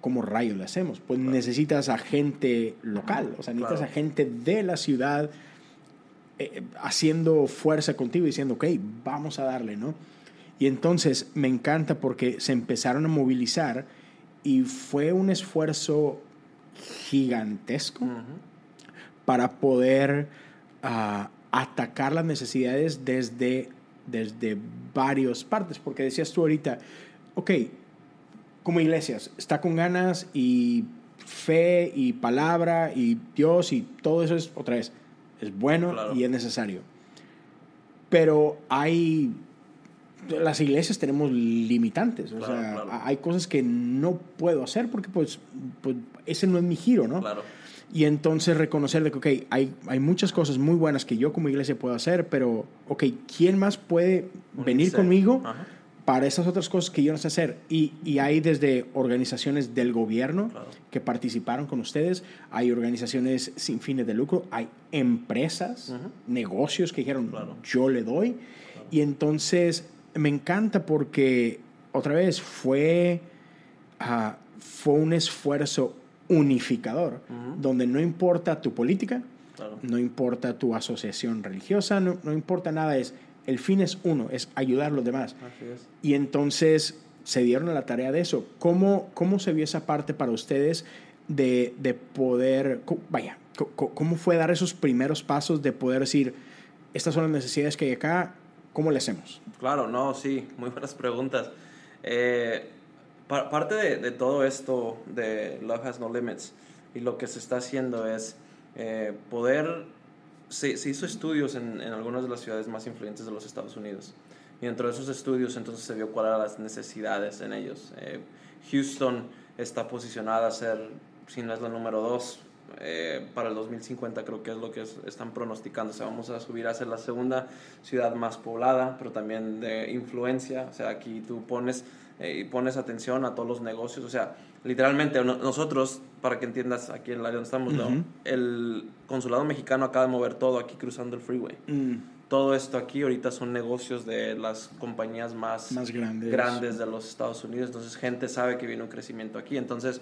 ¿Cómo rayos lo hacemos? Pues necesitas a gente local, o sea, necesitas Claro. a gente de la ciudad eh, haciendo fuerza contigo, diciendo, ok, vamos a darle, ¿no? Y entonces me encanta porque se empezaron a movilizar y fue un esfuerzo gigantesco para poder ah, atacar las necesidades desde, desde varias partes. Porque decías tú ahorita, ok, como iglesias, está con ganas y fe y palabra y Dios y todo eso es otra vez, es bueno Claro. y es necesario. Pero hay, las iglesias tenemos limitantes, o Claro, sea, claro. hay cosas que no puedo hacer porque pues, pues ese no es mi giro, ¿no? Claro. Y entonces reconocer de que, ok, hay, hay muchas cosas muy buenas que yo como iglesia puedo hacer, pero, ok, ¿quién más puede venir conmigo Ajá. para esas otras cosas que yo no sé hacer. Y, y hay desde organizaciones del gobierno Claro. que participaron con ustedes, hay organizaciones sin fines de lucro, hay empresas, negocios que dijeron, Claro. yo le doy. Y entonces me encanta porque, otra vez, fue, ah, fue un esfuerzo unificador, donde no importa tu política, Claro. no importa tu asociación religiosa, no, no importa nada, es el fin es uno, es ayudar a los demás. Y entonces se dieron a la tarea de eso. ¿Cómo, cómo se vio esa parte para ustedes de, de poder, vaya, cómo fue dar esos primeros pasos de poder decir, estas son las necesidades que hay acá, ¿cómo le hacemos? Claro, no, sí, muy buenas preguntas. Eh, pa- parte de, todo esto de Love Has No Limits y lo que se está haciendo es eh, poder, se, hizo estudios en, en algunas de las ciudades más influyentes de los Estados Unidos y dentro de esos estudios entonces se vio cuáles eran las necesidades en ellos. Eh, Houston está posicionada a ser, si no es la número dos, eh, para el 2050 creo que es lo que es- están pronosticando. O sea, vamos a subir a ser la segunda ciudad más poblada, pero también de influencia. O sea, aquí tú pones eh, y pones atención a todos los negocios. O sea, literalmente no- nosotros, para que entiendas aquí en el área donde estamos, ¿no? Ujú. el consulado mexicano acaba de mover todo aquí cruzando el freeway. Todo esto aquí ahorita son negocios de las compañías más, Más grandes. grandes de los Estados Unidos. Entonces, gente sabe que viene un crecimiento aquí. Entonces,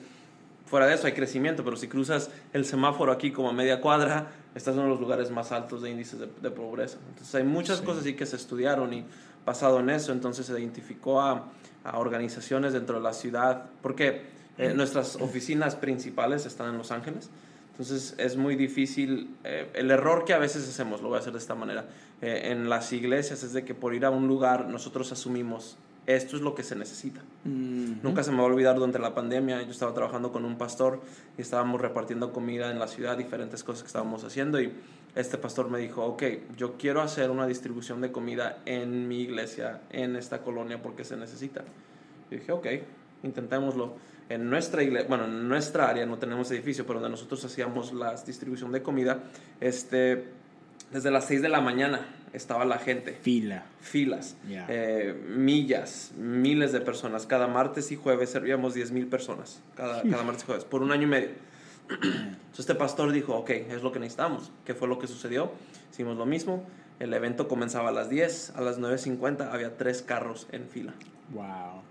fuera de eso hay crecimiento, pero si cruzas el semáforo aquí como a media cuadra, estás en uno de los lugares más altos de índices de, de pobreza. Entonces, hay muchas Sí. cosas así que se estudiaron y basado en eso, entonces se identificó a, a organizaciones dentro de la ciudad, porque eh, nuestras oficinas principales están en Los Ángeles. Entonces es muy difícil, eh, el error que a veces hacemos, lo voy a hacer de esta manera, eh, en las iglesias es de que por ir a un lugar nosotros asumimos, esto es lo que se necesita. Nunca se me va a olvidar durante la pandemia, yo estaba trabajando con un pastor y estábamos repartiendo comida en la ciudad, diferentes cosas que estábamos haciendo y este pastor me dijo, ok, yo quiero hacer una distribución de comida en mi iglesia, en esta colonia, porque se necesita. Y dije, ok, intentémoslo. En nuestra iglesia, bueno, en nuestra área no tenemos edificio, pero donde nosotros hacíamos la distribución de comida, este, desde las 6 de la mañana estaba la gente Fila. filas, eh, millas, miles de personas. Cada martes y jueves servíamos 10 mil personas, cada, cada martes y jueves, por un año y medio. Entonces este pastor dijo, ok, es lo que necesitamos. ¿Qué fue lo que sucedió? Hicimos lo mismo. El evento comenzaba a las 10, a las 9.50 había tres carros en fila. Wow.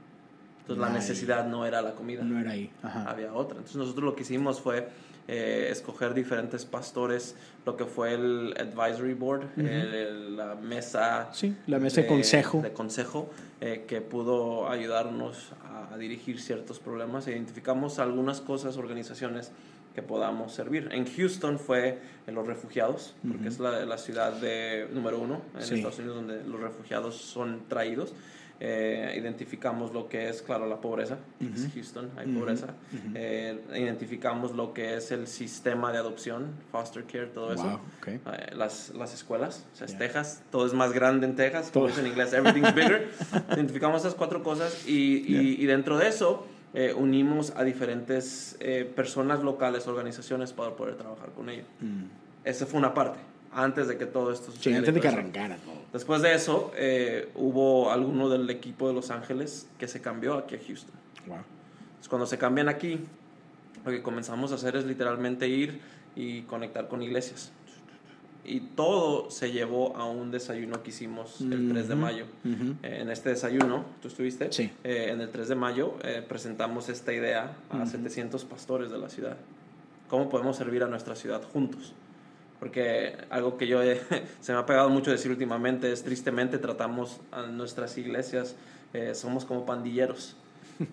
Entonces la Nice. necesidad no era la comida No era ahí. Ajá. había otra. Entonces nosotros lo que hicimos fue eh, escoger diferentes pastores, lo que fue el advisory board, el- el- la mesa. Sí, la mesa de consejo. De consejo eh, que pudo ayudarnos a, a dirigir ciertos problemas. Identificamos algunas cosas, organizaciones que podamos servir. En Houston fue en los refugiados, porque Ujú. es la, la ciudad de, número uno en Sí. Estados Unidos donde los refugiados son traídos. Eh, identificamos lo que es, claro, la pobreza. Es Ujú. Houston, hay Ujú. pobreza. Ujú. Eh, identificamos lo que es el sistema de adopción, foster care, todo eso. Wow, ok. Eh, las, las escuelas, o sea, es Ya. Texas, todo es más grande en Texas, Todo. es en inglés, everything's bigger. Identificamos esas cuatro cosas y, y- y dentro de eso eh, unimos a diferentes eh, personas locales, organizaciones para poder trabajar con ellos. Mm. Esa fue una parte, antes de que todo esto Sí, sucediera. antes de que arrancara todo. Después de eso, eh, hubo alguno del equipo de Los Ángeles que se cambió aquí a Houston. Wow. Entonces, cuando se cambian aquí, lo que comenzamos a hacer es literalmente ir y conectar con iglesias. Y todo se llevó a un desayuno que hicimos el 3 de mayo. ujú. Eh, En este desayuno, ¿tú estuviste? Sí. Eh, en el 3 de mayo eh, presentamos esta idea a Ujú. 700 pastores de la ciudad. ¿Cómo podemos servir a nuestra ciudad juntos? Porque algo que yo he- se me ha pegado mucho decir últimamente es tristemente tratamos a nuestras iglesias, eh, somos como pandilleros.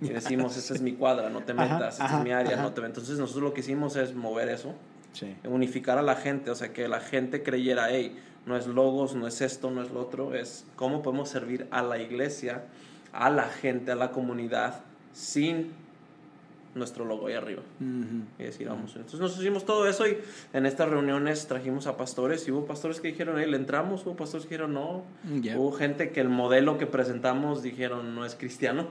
Y decimos, esta es mi cuadra, no te metas, esta es mi área, ajá. no te metas. Entonces nosotros lo que hicimos es mover eso, Sí. unificar a la gente, o sea, que la gente creyera, hey, no es logos, no es esto, no es lo otro, es cómo podemos servir a la iglesia, a la gente, a la comunidad, sin nuestro logo ahí arriba. Y decir, vamos. Entonces nosotros hicimos todo eso y en estas reuniones trajimos a pastores y hubo pastores que dijeron, hey, le entramos, hubo pastores que dijeron, no. Hubo gente que el modelo que presentamos dijeron, no es cristiano.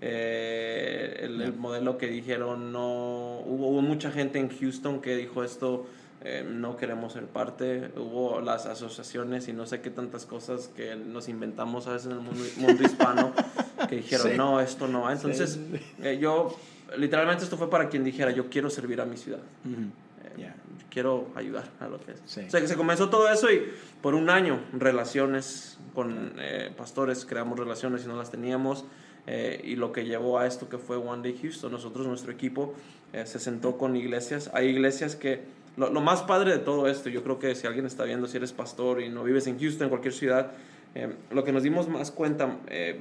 Eh, el, modelo que dijeron, no. Hubo, hubo mucha gente en Houston que dijo esto. eh, no queremos ser parte. Hubo las asociaciones y no sé qué tantas cosas que nos inventamos a veces en el mundo, mundo hispano que dijeron, Sí. no, esto no. Entonces, eh, yo, literalmente esto fue para quien dijera, yo quiero servir a mi ciudad. Eh. Quiero ayudar a lo que es. Sí. O sea, que se comenzó todo eso y por un año, relaciones con eh, pastores, creamos relaciones y no las teníamos. Eh, y lo que llevó a esto que fue One Day Houston, nosotros, nuestro equipo, eh, se sentó con iglesias. Hay iglesias que, lo, lo más padre de todo esto, yo creo que si alguien está viendo, si eres pastor y no vives en Houston, en cualquier ciudad, eh, lo que nos dimos más cuenta eh,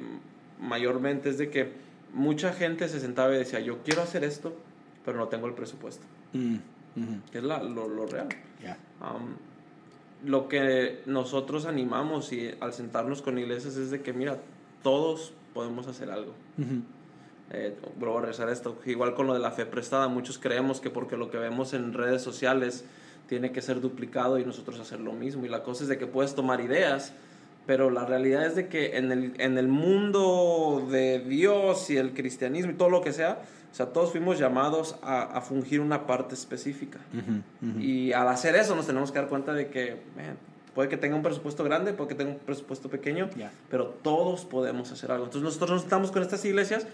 mayormente es de que mucha gente se sentaba y decía, yo quiero hacer esto, pero no tengo el presupuesto. Mm, es la- lo, lo real. Ya. Um, lo que nosotros animamos y al sentarnos con iglesias es de que, mira, todos podemos hacer algo. Ujú. Eh, vuelvo a regresar a esto, igual con lo de la fe prestada, muchos creemos que porque lo que vemos en redes sociales tiene que ser duplicado y nosotros hacer lo mismo. Y la cosa es de que puedes tomar ideas, pero la realidad es de que en el, en el mundo de Dios y el cristianismo y todo lo que sea, o sea, todos fuimos llamados a, a fungir una parte específica. Ujú, ujú. Y al hacer eso nos tenemos que dar cuenta de que man, puede que tenga un presupuesto grande, puede que tenga un presupuesto pequeño, Ya. pero todos podemos hacer algo. Entonces nosotros nos estamos con estas iglesias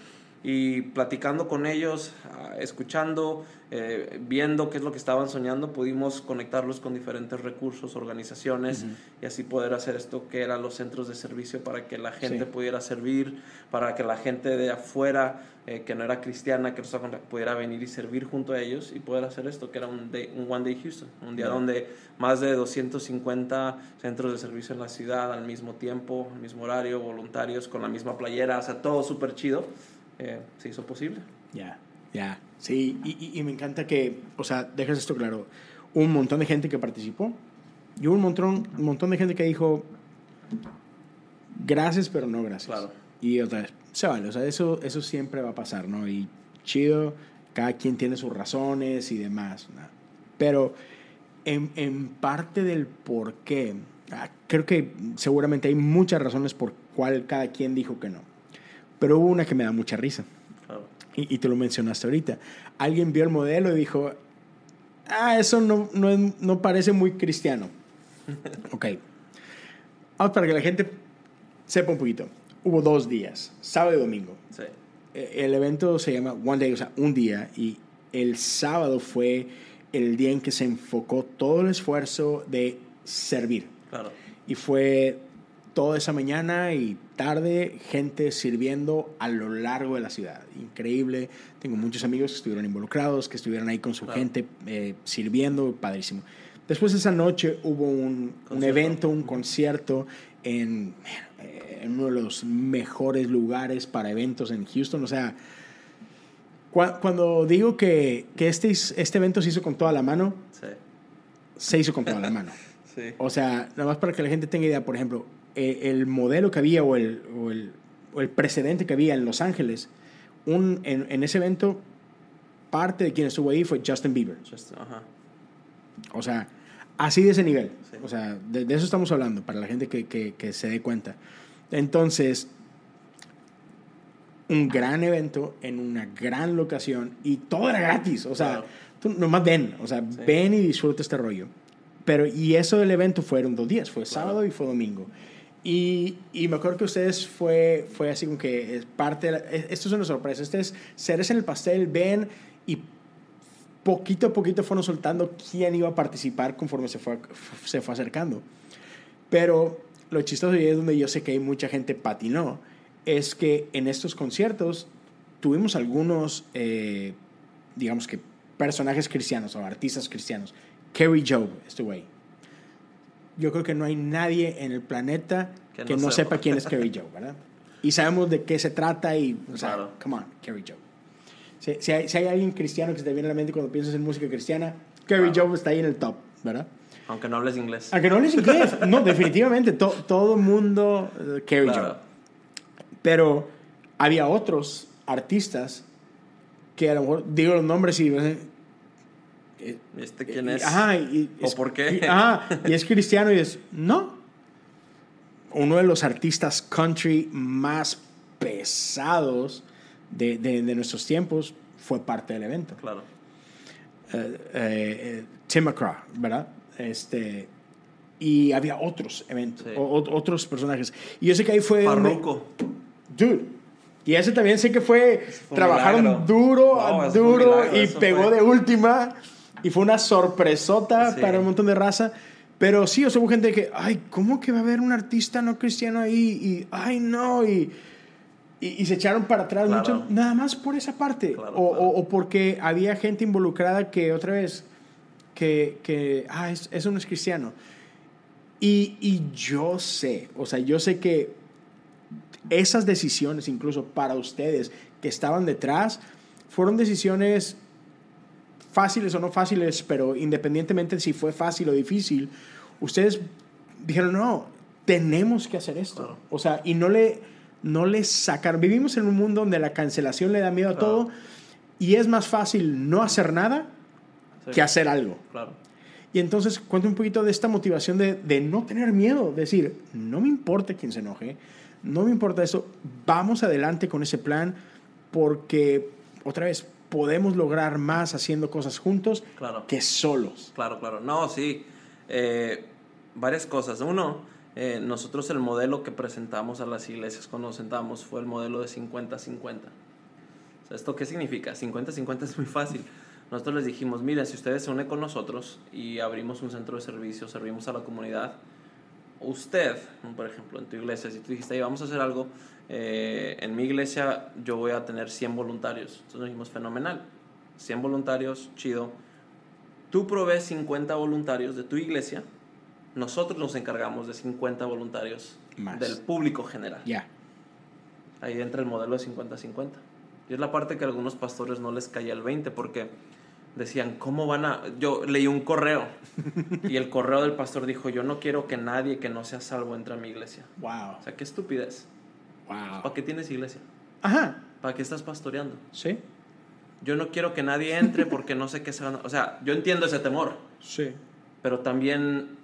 y platicando con ellos, ah, escuchando, eh, viendo qué es lo que estaban soñando, pudimos conectarlos con diferentes recursos, organizaciones y así poder hacer esto que eran los centros de servicio para que la gente Sí. pudiera servir, para que la gente de afuera eh, que no era cristiana, que no pudiera venir y servir junto a ellos y poder hacer esto que era un, day- un One Day Houston, un día Ya. donde más de 250 centros de servicio en la ciudad al mismo tiempo, al mismo horario, voluntarios con la misma playera, o sea, todo súper chido, eh, se hizo posible. Ya, ya. Sí, y, y- y me encanta que, o sea, dejas esto claro. Un montón de gente que participó y un montón, un montón de gente que dijo, gracias, pero no gracias. Claro. Y otra vez, se vale, o sea, eso, eso siempre va a pasar, ¿no? Y chido, cada quien tiene sus razones y demás, ¿no? Pero en, en parte del por qué, ah, creo que seguramente hay muchas razones por cuál cada quien dijo que no. Pero hubo una que me da mucha risa. Y, y te lo mencionaste ahorita. Alguien vio el modelo y dijo, ah, eso no, no, no parece muy cristiano. ok. Vamos para que la gente sepa un poquito. Hubo dos días, sábado y domingo. Sí, E- El evento se llama One Day, o sea, un día. Y el sábado fue el día en que se enfocó todo el esfuerzo de servir. claro. Y fue toda esa mañana y tarde gente sirviendo a lo largo de la ciudad. Increíble. Tengo muchos amigos que estuvieron involucrados, que estuvieron ahí con su Claro. gente eh, sirviendo, padrísimo. Después esa noche hubo un, evento, un concierto en, eh, en uno de los mejores lugares para eventos en Houston. O sea, cua- cuando digo que, que este, este evento se hizo con toda la mano, Sí, se hizo con toda la mano. sí. O sea, nada más para que la gente tenga idea, por ejemplo, eh, el modelo que había o el, o el, o el precedente que había en Los Ángeles, un, en, en ese evento, parte de quien estuvo ahí fue Justin Bieber. Just- ajá. O sea, así de ese nivel. Sí. O sea, de, de eso estamos hablando, para la gente que, que, que se dé cuenta. Entonces, un gran evento en una gran locación y todo era gratis. O sea, Claro. tú nomás ven, o sea, Sí. ven y disfruta este rollo. Pero, y eso del evento fueron dos días, fue sábado y fue domingo. Y, y me acuerdo que ustedes fue, fue así como que es parte de la- es- esto es una sorpresa, este es ceres en el pastel, ven y poquito a poquito fueron soltando quién iba a participar conforme se fue, se fue acercando. Pero lo chistoso y es donde yo sé que hay mucha gente patinó, es que en estos conciertos tuvimos algunos, eh, digamos que personajes cristianos o artistas cristianos. Kerry Job estuvo ahí. Yo creo que no hay nadie en el planeta que, Que no, no sepa quién es Kerry Job, ¿verdad? Y sabemos de qué se trata y, o sea, Claro. come on, Kerry Job. Si, si hay, si hay alguien cristiano que se te viene a la mente cuando piensas en música cristiana, Kerry Claro. Job está ahí en el top, ¿verdad? Aunque no hables inglés. Aunque no hables inglés, no, definitivamente, to- todo mundo, uh, Kerry Claro. Job. Pero había otros artistas que a lo mejor digo los nombres y... eh, ¿Este quién y- es? Ajá, y, ¿O es- por qué? y- ajá, y es cristiano y es, no. Uno de los artistas country más pesados de, de- de nuestros tiempos fue parte del evento. Claro. Eh, eh, eh, Tim McGraw, ¿verdad? Este, y había otros eventos, Sí. o- o- otros personajes. Y yo sé que ahí fue... Farruko. Dude, Y ese también sé que fue, trabajaron milagro. duro, No, duro y pegó fue- de última. Y fue una sorpresota Sí. para un montón de raza. Pero sí, o sea, hubo gente que, ay, ¿cómo que va a haber un artista no cristiano ahí? Y, ay, no, y, y, y se echaron para atrás Claro. mucho, nada más por esa parte. Claro, o, claro. o- o porque había gente involucrada que otra vez, que, que ah, es- eso no es cristiano. Y, y yo sé, o sea, yo sé que esas decisiones, incluso para ustedes que estaban detrás, fueron decisiones fáciles o no fáciles, pero independientemente de si fue fácil o difícil, ustedes dijeron, no, tenemos que hacer esto. Claro. O sea, y no le, no le sacaron. Vivimos en un mundo donde la cancelación le da miedo a Claro. todo y es más fácil no hacer nada Sí, que hacer algo. Claro. Y entonces cuenta un poquito de esta motivación de, de no tener miedo, decir, no me importa quién se enoje, no me importa eso, vamos adelante con ese plan porque, otra vez, podemos lograr más haciendo cosas juntos Claro. que solos. Claro, claro. No, sí. Eh, varias cosas. Uno, eh, nosotros el modelo que presentamos a las iglesias cuando nos sentamos fue el modelo de 50-50. O sea, ¿Esto qué significa? 50-50 es muy fácil. Nosotros les dijimos, miren, si ustedes se unen con nosotros y abrimos un centro de servicio, servimos a la comunidad, usted, por ejemplo, en tu iglesia, si tú dijiste, "Hey, vamos a hacer algo, eh, en mi iglesia yo voy a tener 100 voluntarios. Entonces nos dijimos, fenomenal, 100 voluntarios, chido. Tú provees 50 voluntarios de tu iglesia, nosotros nos encargamos de 50 voluntarios Más. del público general. Ya. Ahí entra el modelo de 50-50. Y es la parte que a algunos pastores no les caía el 20 porque decían, ¿cómo van a...? Yo leí un correo y el correo del pastor dijo, yo no quiero que nadie que no sea salvo entre a mi iglesia. Wow. O sea, qué estupidez. Wow. ¿Para qué tienes iglesia? Ajá. ¿Para qué estás pastoreando? Sí. Yo no quiero que nadie entre porque no sé qué se van a... O sea, yo entiendo ese temor, Sí. pero también...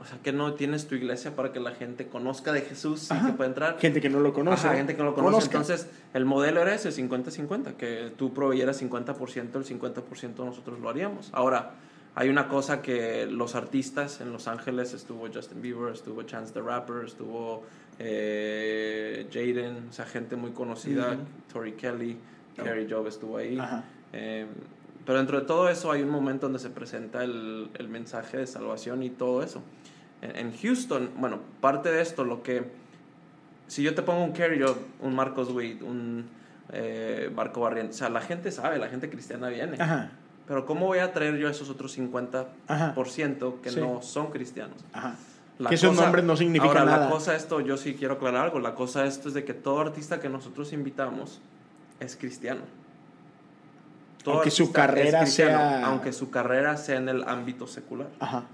O sea, que no tienes tu iglesia para que la gente conozca de Jesús y que pueda entrar. Gente que no lo conoce. Ajá, gente que no lo conoce. Conozca. Entonces, el modelo era ese, 50-50, que tú proveyeras 50%, el 50% nosotros lo haríamos. Ahora, hay una cosa que los artistas en Los Ángeles, estuvo Justin Bieber, estuvo Chance the Rapper, estuvo eh, Jaden, o sea, gente muy conocida. Tori Kelly, Carrie Job estuvo ahí. Eh, pero dentro de todo eso hay un momento donde se presenta el, el mensaje de salvación y todo eso. En, Houston, bueno, parte de esto, lo que... Si yo te pongo un Job, un Marcos Witt, un eh, Marco Barrientos, o sea, la gente sabe, la gente cristiana viene. Ajá. Pero ¿cómo voy a traer yo a esos otros 50% Ajá. que Sí. no son cristianos? Ajá. La que esos nombres no significan ahora, nada. la cosa esto, yo sí quiero aclarar algo. La cosa esto es de que todo artista que nosotros invitamos es cristiano. Aunque su carrera sea- Aunque su carrera sea en el ámbito secular. Ajá.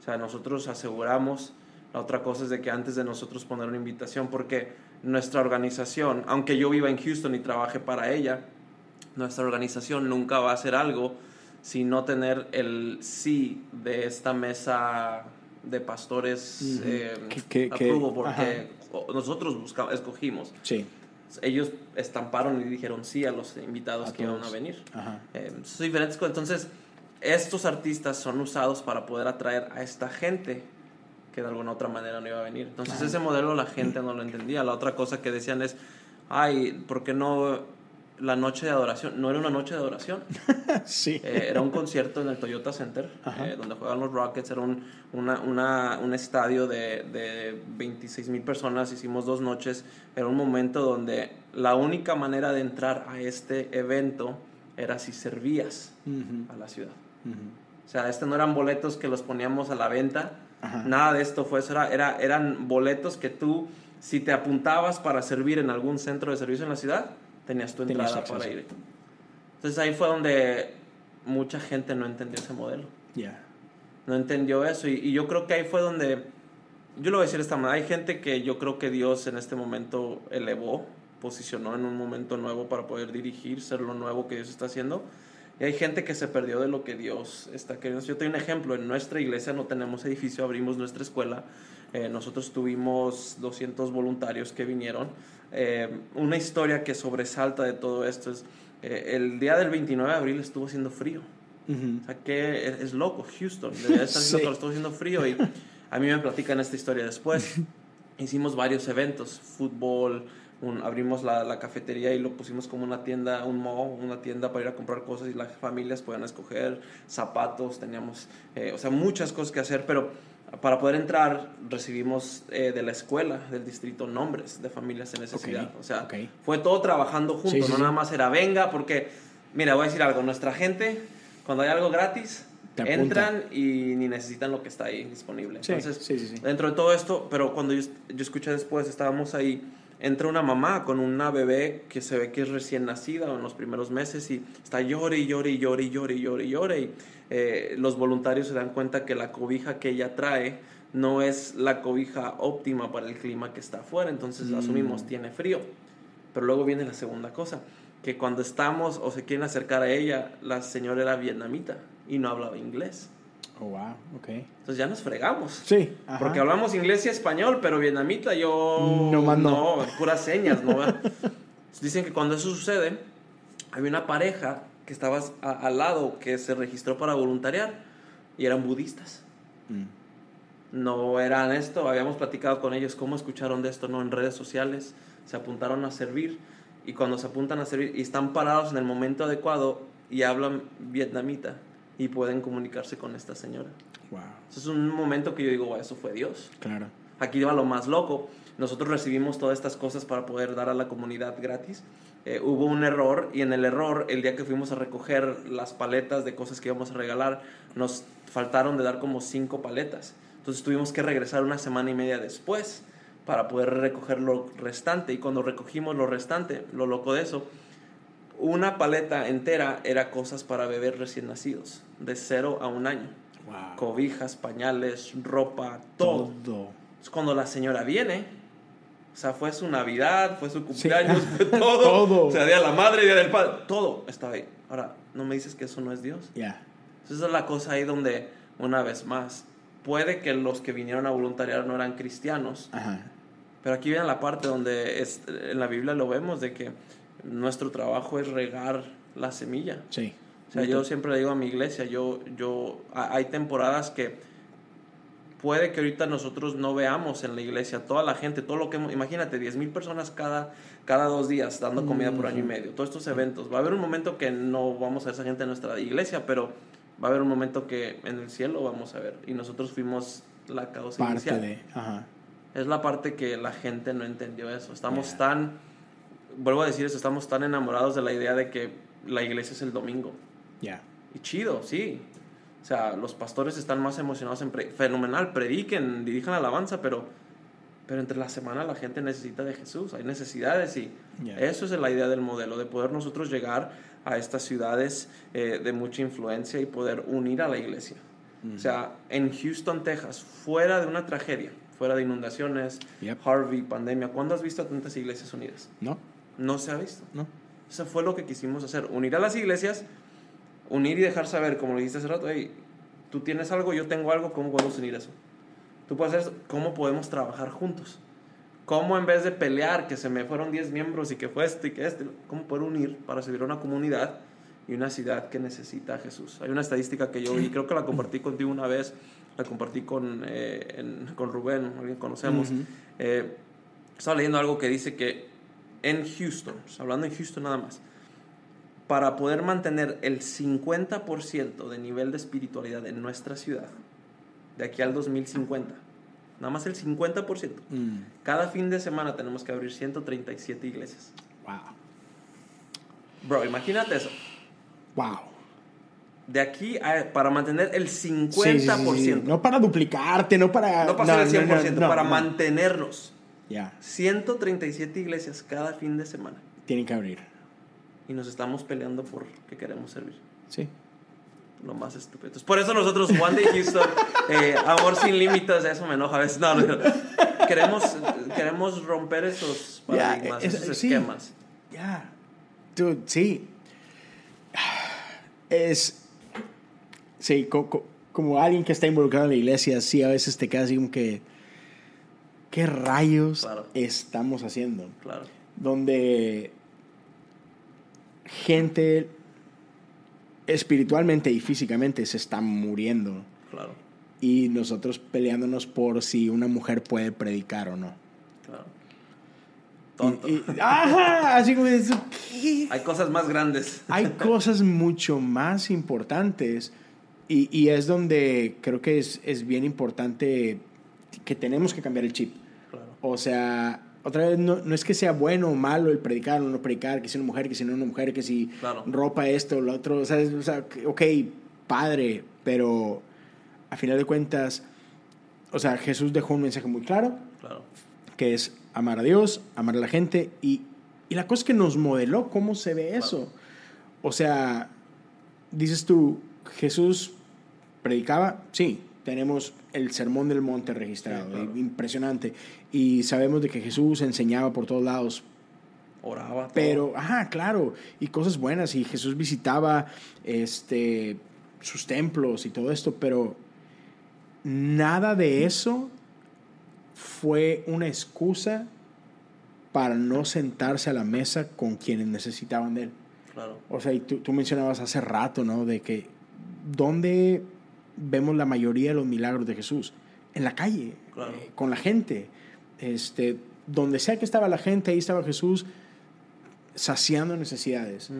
O sea, nosotros aseguramos, la otra cosa es de que antes de nosotros poner una invitación, porque nuestra organización, aunque yo viva en Houston y trabaje para ella, nuestra organización nunca va a hacer algo sin no tener el sí de esta mesa de pastores eh, Que- approval, porque nosotros buscamos, escogimos. Sí. Ellos estamparon y dijeron sí a los invitados A que iban a todos. venir. Ajá. Eh, son diferentes. Entonces, estos artistas son usados para poder atraer a esta gente que de alguna otra manera no iba a venir. Entonces, ese modelo la gente no lo entendía. La otra cosa que decían es, ay, ¿por qué no la noche de adoración? No era una noche de adoración. sí. Eh, era un concierto en el Toyota Center, eh, donde juegan los Rockets. Era un, una, una- un estadio de, de 26 mil personas. Hicimos dos noches. Era un momento donde la única manera de entrar a este evento era si servías a la ciudad. Ujú. O sea, este no eran boletos que los poníamos a la venta. Ajá. Nada de esto fue eso. Era, era- eran boletos que tú, si te apuntabas para servir en algún centro de servicio en la ciudad, tenías tu Tenías entrada acceso. para ir. Entonces ahí fue donde mucha gente no entendió ese modelo. Ya. No entendió eso. Y, y yo creo que ahí fue donde, yo lo voy a decir de esta manera, hay gente que yo creo que Dios en este momento elevó, posicionó en un momento nuevo para poder dirigir, ser lo nuevo que Dios está haciendo. Y hay gente que se perdió de lo que Dios está queriendo. Yo tengo un ejemplo, en nuestra iglesia no tenemos edificio, abrimos nuestra escuela. Eh, nosotros tuvimos 200 voluntarios que vinieron. Eh, una historia que sobresalta de todo esto es, eh, el día del 29 de abril estuvo haciendo frío. O sea, que es, es loco, Houston. Debería estar Sí. está haciendo frío. Y a mí me platican esta historia después. Hicimos varios eventos, fútbol, un, abrimos la, la, cafetería y lo pusimos como una tienda, un mall, una tienda para ir a comprar cosas y las familias puedan escoger zapatos, teníamos, eh, o sea, muchas cosas que hacer, pero para poder entrar recibimos eh, de la escuela del distrito nombres de familias en necesidad. O sea, fue todo trabajando juntos, no nada más era venga, porque, mira, voy a decir algo, nuestra gente, cuando hay algo gratis, entran y ni necesitan lo que está ahí disponible. Entonces, dentro de todo esto, pero cuando yo, yo escuché después, estábamos ahí entra una mamá con una bebé que se ve que es recién nacida o en los primeros meses y está llore y llore y llore y llore y llore y llore y eh, los voluntarios se dan cuenta que la cobija que ella trae no es la cobija óptima para el clima que está afuera, entonces mm. asumimos tiene frío. Pero luego viene la segunda cosa, que cuando estamos o se quieren acercar a ella, la señora era vietnamita y no hablaba inglés. Oh, wow, ok. Entonces ya nos fregamos. Sí. Porque hablamos inglés y español, pero vietnamita yo... No, no. puras señas, ¿no? Dicen que cuando eso sucede, había una pareja que estaba al lado que se registró para voluntariar y eran budistas. Mm. No eran esto, habíamos platicado con ellos cómo escucharon de esto, ¿no? En redes sociales, se apuntaron a servir y cuando se apuntan a servir y están parados en el momento adecuado y hablan vietnamita y pueden comunicarse con esta señora. Wow. Eso es un momento que yo digo, eso fue Dios. Claro. Aquí va lo más loco. Nosotros recibimos todas estas cosas para poder dar a la comunidad gratis. Eh, hubo un error y en el error, el día que fuimos a recoger las paletas de cosas que íbamos a regalar, nos faltaron de dar como cinco paletas. Entonces tuvimos que regresar una semana y media después para poder recoger lo restante. Y cuando recogimos lo restante, lo loco de eso, una paleta entera era cosas para bebés recién nacidos, de cero a un año. Cobijas, pañales, ropa, todo. Es cuando la señora viene, o sea, fue su Navidad, fue su cumpleaños, fue todo. O sea, Día de la Madre, Día del Padre, todo estaba ahí. Ahora, ¿no me dices que eso no es Dios? Ya. Esa es la cosa ahí donde, una vez más, puede que los que vinieron a voluntariar no eran cristianos, pero aquí viene la parte donde en la Biblia lo vemos de que nuestro trabajo es regar la semilla. Sí. O sea, yo siempre le digo a mi iglesia, yo, yo, hay temporadas que puede que ahorita nosotros no veamos en la iglesia toda la gente, todo lo que, imagínate, 10 mil personas cada, cada dos días dando comida por año y medio, todos estos eventos. Va a haber un momento que no vamos a ver esa gente en nuestra iglesia, pero va a haber un momento que en el cielo vamos a ver. Y nosotros fuimos la causa parte inicial. De, ajá. Es la parte que la gente no entendió eso. Estamos tan vuelvo a decir eso, estamos tan enamorados de la idea de que la iglesia es el domingo. Ya. Y chido, sí. O sea, los pastores están más emocionados en... fenomenal, prediquen, dirijan alabanza, pero, pero entre la semana la gente necesita de Jesús, hay necesidades y eso es la idea del modelo, de poder nosotros llegar a estas ciudades eh, de mucha influencia y poder unir a la iglesia. O sea, en Houston, Texas, fuera de una tragedia, fuera de inundaciones, Harvey, pandemia, ¿cuándo has visto tantas iglesias unidas? No. No se ha visto. No. Eso fue lo que quisimos hacer. Unir a las iglesias, unir y dejar saber, como le dijiste hace rato, hey, tú tienes algo, yo tengo algo, ¿cómo podemos unir eso? Tú puedes hacer, ¿cómo podemos trabajar juntos? ¿Cómo en vez de pelear, que se me fueron 10 miembros y que fue este y que este, cómo poder unir para servir a una comunidad y una ciudad que necesita a Jesús? Hay una estadística que yo vi, creo que la compartí contigo una vez, la compartí con, eh, con Rubén, alguien conocemos. Eh, estaba leyendo algo que dice que en Houston, hablando en Houston nada más, para poder mantener el 50% de nivel de espiritualidad en nuestra ciudad, de aquí al 2050, nada más el 50%, mm. cada fin de semana tenemos que abrir 137 iglesias. Wow. Bro, imagínate eso. Wow. De aquí para mantener el 50%. no para duplicarte, no para... No para el 100%, para mantenernos. Ya. 137 iglesias cada fin de semana. Tienen que abrir. Y nos estamos peleando por que queremos servir. Sí. Lo más estúpido. Por eso nosotros, Juan de Houston, eh, amor sin límites, eso me enoja a veces. No, no, Queremos, queremos romper esos paradigmas, esos esquemas. Ya. Dude, sí. Es. Sí, como alguien que está involucrado en la iglesia, sí, a veces te quedas así como que ¿qué rayos estamos haciendo? Claro. Donde gente espiritualmente y físicamente se está muriendo. Claro. Y nosotros peleándonos por si una mujer puede predicar o no. Claro. tonto. Y- y- ajá, así como ¿qué? Hay cosas más grandes. Hay cosas mucho más importantes y, y es donde creo que es, es bien importante que tenemos que cambiar el chip. Claro. O sea, otra vez, no, no es que sea bueno o malo el predicar o no predicar, que si una mujer, que si no una mujer, que si Claro. ropa esto o lo otro. O sea, es- o sea, ok, padre, pero a final de cuentas, o sea, Jesús dejó un mensaje muy claro, Claro. que es amar a Dios, amar a la gente y, y la cosa es que nos modeló cómo se ve eso. O sea, dices tú, Jesús predicaba, sí, tenemos el sermón del monte registrado, Sí, claro. impresionante, y sabemos de que Jesús enseñaba por todos lados, Oraba. todo. pero, ajá, claro, y cosas buenas, y Jesús visitaba este, sus templos y todo esto, pero nada de eso fue una excusa para no sentarse a la mesa con quienes necesitaban de él. Claro. O sea, y tú, tú mencionabas hace rato, ¿no? De que, ¿dónde vemos la mayoría de los milagros de Jesús? En la calle, Claro. eh, con la gente. Este, donde sea que estaba la gente, ahí estaba Jesús saciando necesidades.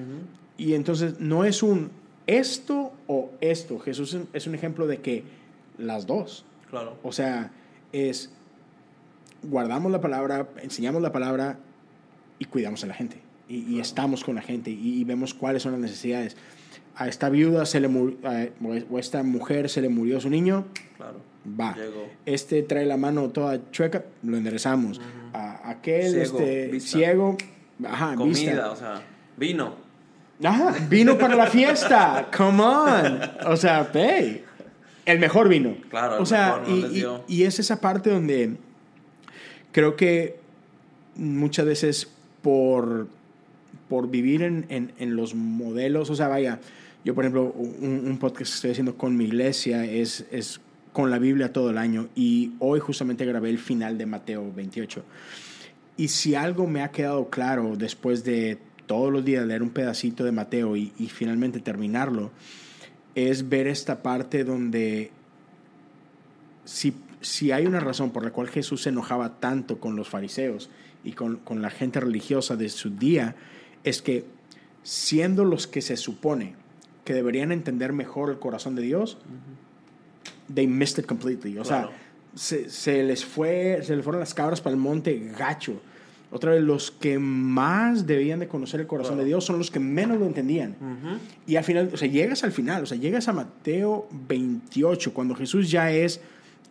Y entonces no es un esto o esto. Jesús es un ejemplo de que las dos. Claro. O sea, es guardamos la palabra, enseñamos la palabra y cuidamos a la gente. Y, estamos con la gente y, y vemos cuáles son las necesidades. A esta viuda se le murió, o a esta mujer se le murió su niño, Claro. va. Llegó. Este trae la mano toda chueca, lo enderezamos. A aquel Ciego, este, vista. ciego, ajá, Comida, vista. o sea, vino. Ajá, vino para la fiesta. Come on. O sea, hey, el mejor vino. Claro, el o sea, mejor, no y, les y- y es esa parte donde creo que muchas veces por, por vivir en, en- en los modelos, o sea, vaya, yo por ejemplo, un, un podcast que estoy haciendo con mi iglesia es, es con la Biblia todo el año y hoy justamente grabé el final de Mateo 28. Y si algo me ha quedado claro después de todos los días leer un pedacito de Mateo y, y finalmente terminarlo, es ver esta parte donde si, si hay una razón por la cual Jesús se enojaba tanto con los fariseos y con, con la gente religiosa de su día, es que siendo los que se supone que deberían entender mejor el corazón de Dios, they missed it completely. O Claro. sea, se, se les fue, se les fueron las cabras para el monte gacho. Otra vez, los que más debían de conocer el corazón Claro. de Dios son los que menos lo entendían. Ujú. Y al final, o sea, llegas al final, o sea, llegas a Mateo 28, cuando Jesús ya es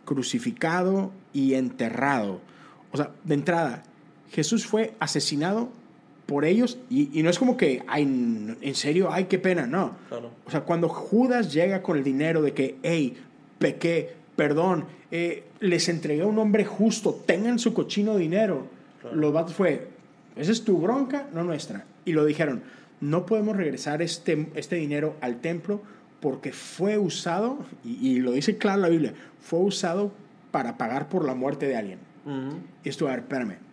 crucificado y enterrado. O sea, de entrada, Jesús fue asesinado por ellos y, y no es como que, ay, en serio, ay, qué pena, no. Claro. O sea, cuando Judas llega con el dinero de que, hey, pequé, perdón, eh, les entregué a un hombre justo, tengan su cochino dinero. Claro. Los vatos fue, esa es tu bronca, no nuestra. Y lo dijeron, no podemos regresar este, este dinero al templo porque fue usado, y, y lo dice claro la Biblia, fue usado para pagar por la muerte de alguien. Y esto, a ver, espérame.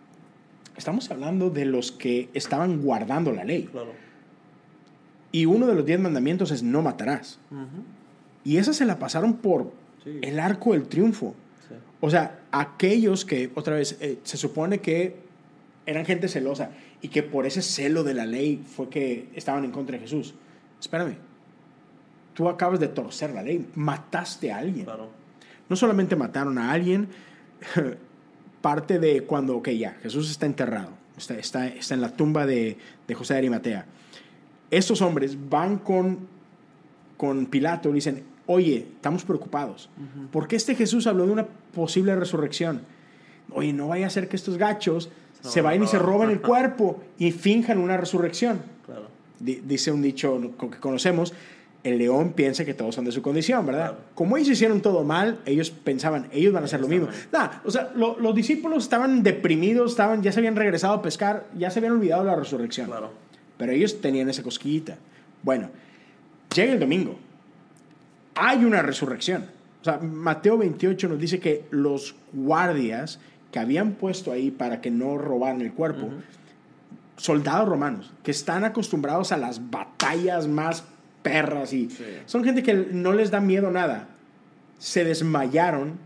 Estamos hablando de los que estaban guardando la ley. Claro. Y uno de los diez mandamientos es no matarás. Ujú. Y esa se la pasaron por Sí. el arco del triunfo. Sí. O sea, aquellos que, otra vez, eh, se supone que eran gente celosa y que por ese celo de la ley fue que estaban en contra de Jesús. Espérame, tú acabas de torcer la ley, mataste a alguien. Claro. No solamente mataron a alguien, parte de cuando, ok, ya, Jesús está enterrado, está, está, está en la tumba de, de José de Arimatea. Estos hombres van con, con Pilato y dicen, oye, estamos preocupados. ¿Por qué este Jesús habló de una posible resurrección? Oye, no vaya a ser que estos gachos Se vayan y se roben el cuerpo y finjan una resurrección. Claro. Di- dice un dicho que conocemos, el león piensa que todos son de su condición, ¿verdad? Claro. Como ellos hicieron todo mal, ellos pensaban, ellos van a hacer lo mismo. Nah, o sea, lo- los discípulos estaban deprimidos, estaban, ya se habían regresado a pescar, ya se habían olvidado de la resurrección. Claro. Pero ellos tenían esa cosquillita. Bueno, llega el domingo. Hay una resurrección. O sea, Mateo 28 nos dice que los guardias que habían puesto ahí para que no robaran el cuerpo, soldados romanos que están acostumbrados a las batallas más perras y Sí. son gente que no les da miedo nada, se desmayaron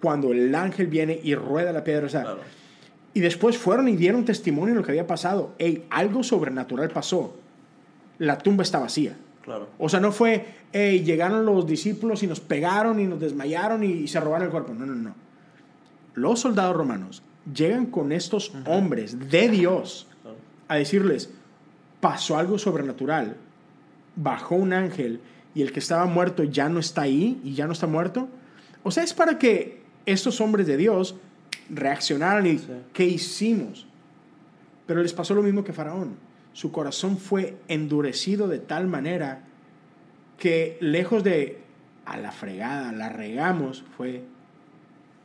cuando el ángel viene y rueda la piedra. O sea, Claro. Y después fueron y dieron testimonio de lo que había pasado. Ey, algo sobrenatural pasó. La tumba está vacía. Claro. O sea, no fue, hey, llegaron los discípulos y nos pegaron y nos desmayaron y, se robaron el cuerpo. No, no, no. Los soldados romanos llegan con estos hombres de Dios a decirles, pasó algo sobrenatural, bajó un ángel y el que estaba muerto ya no está ahí y ya no está muerto. O sea, es para que estos hombres de Dios reaccionaran y, ¿qué hicimos? Pero les pasó lo mismo que Faraón su corazón fue endurecido de tal manera que lejos de a la fregada, la regamos, fue,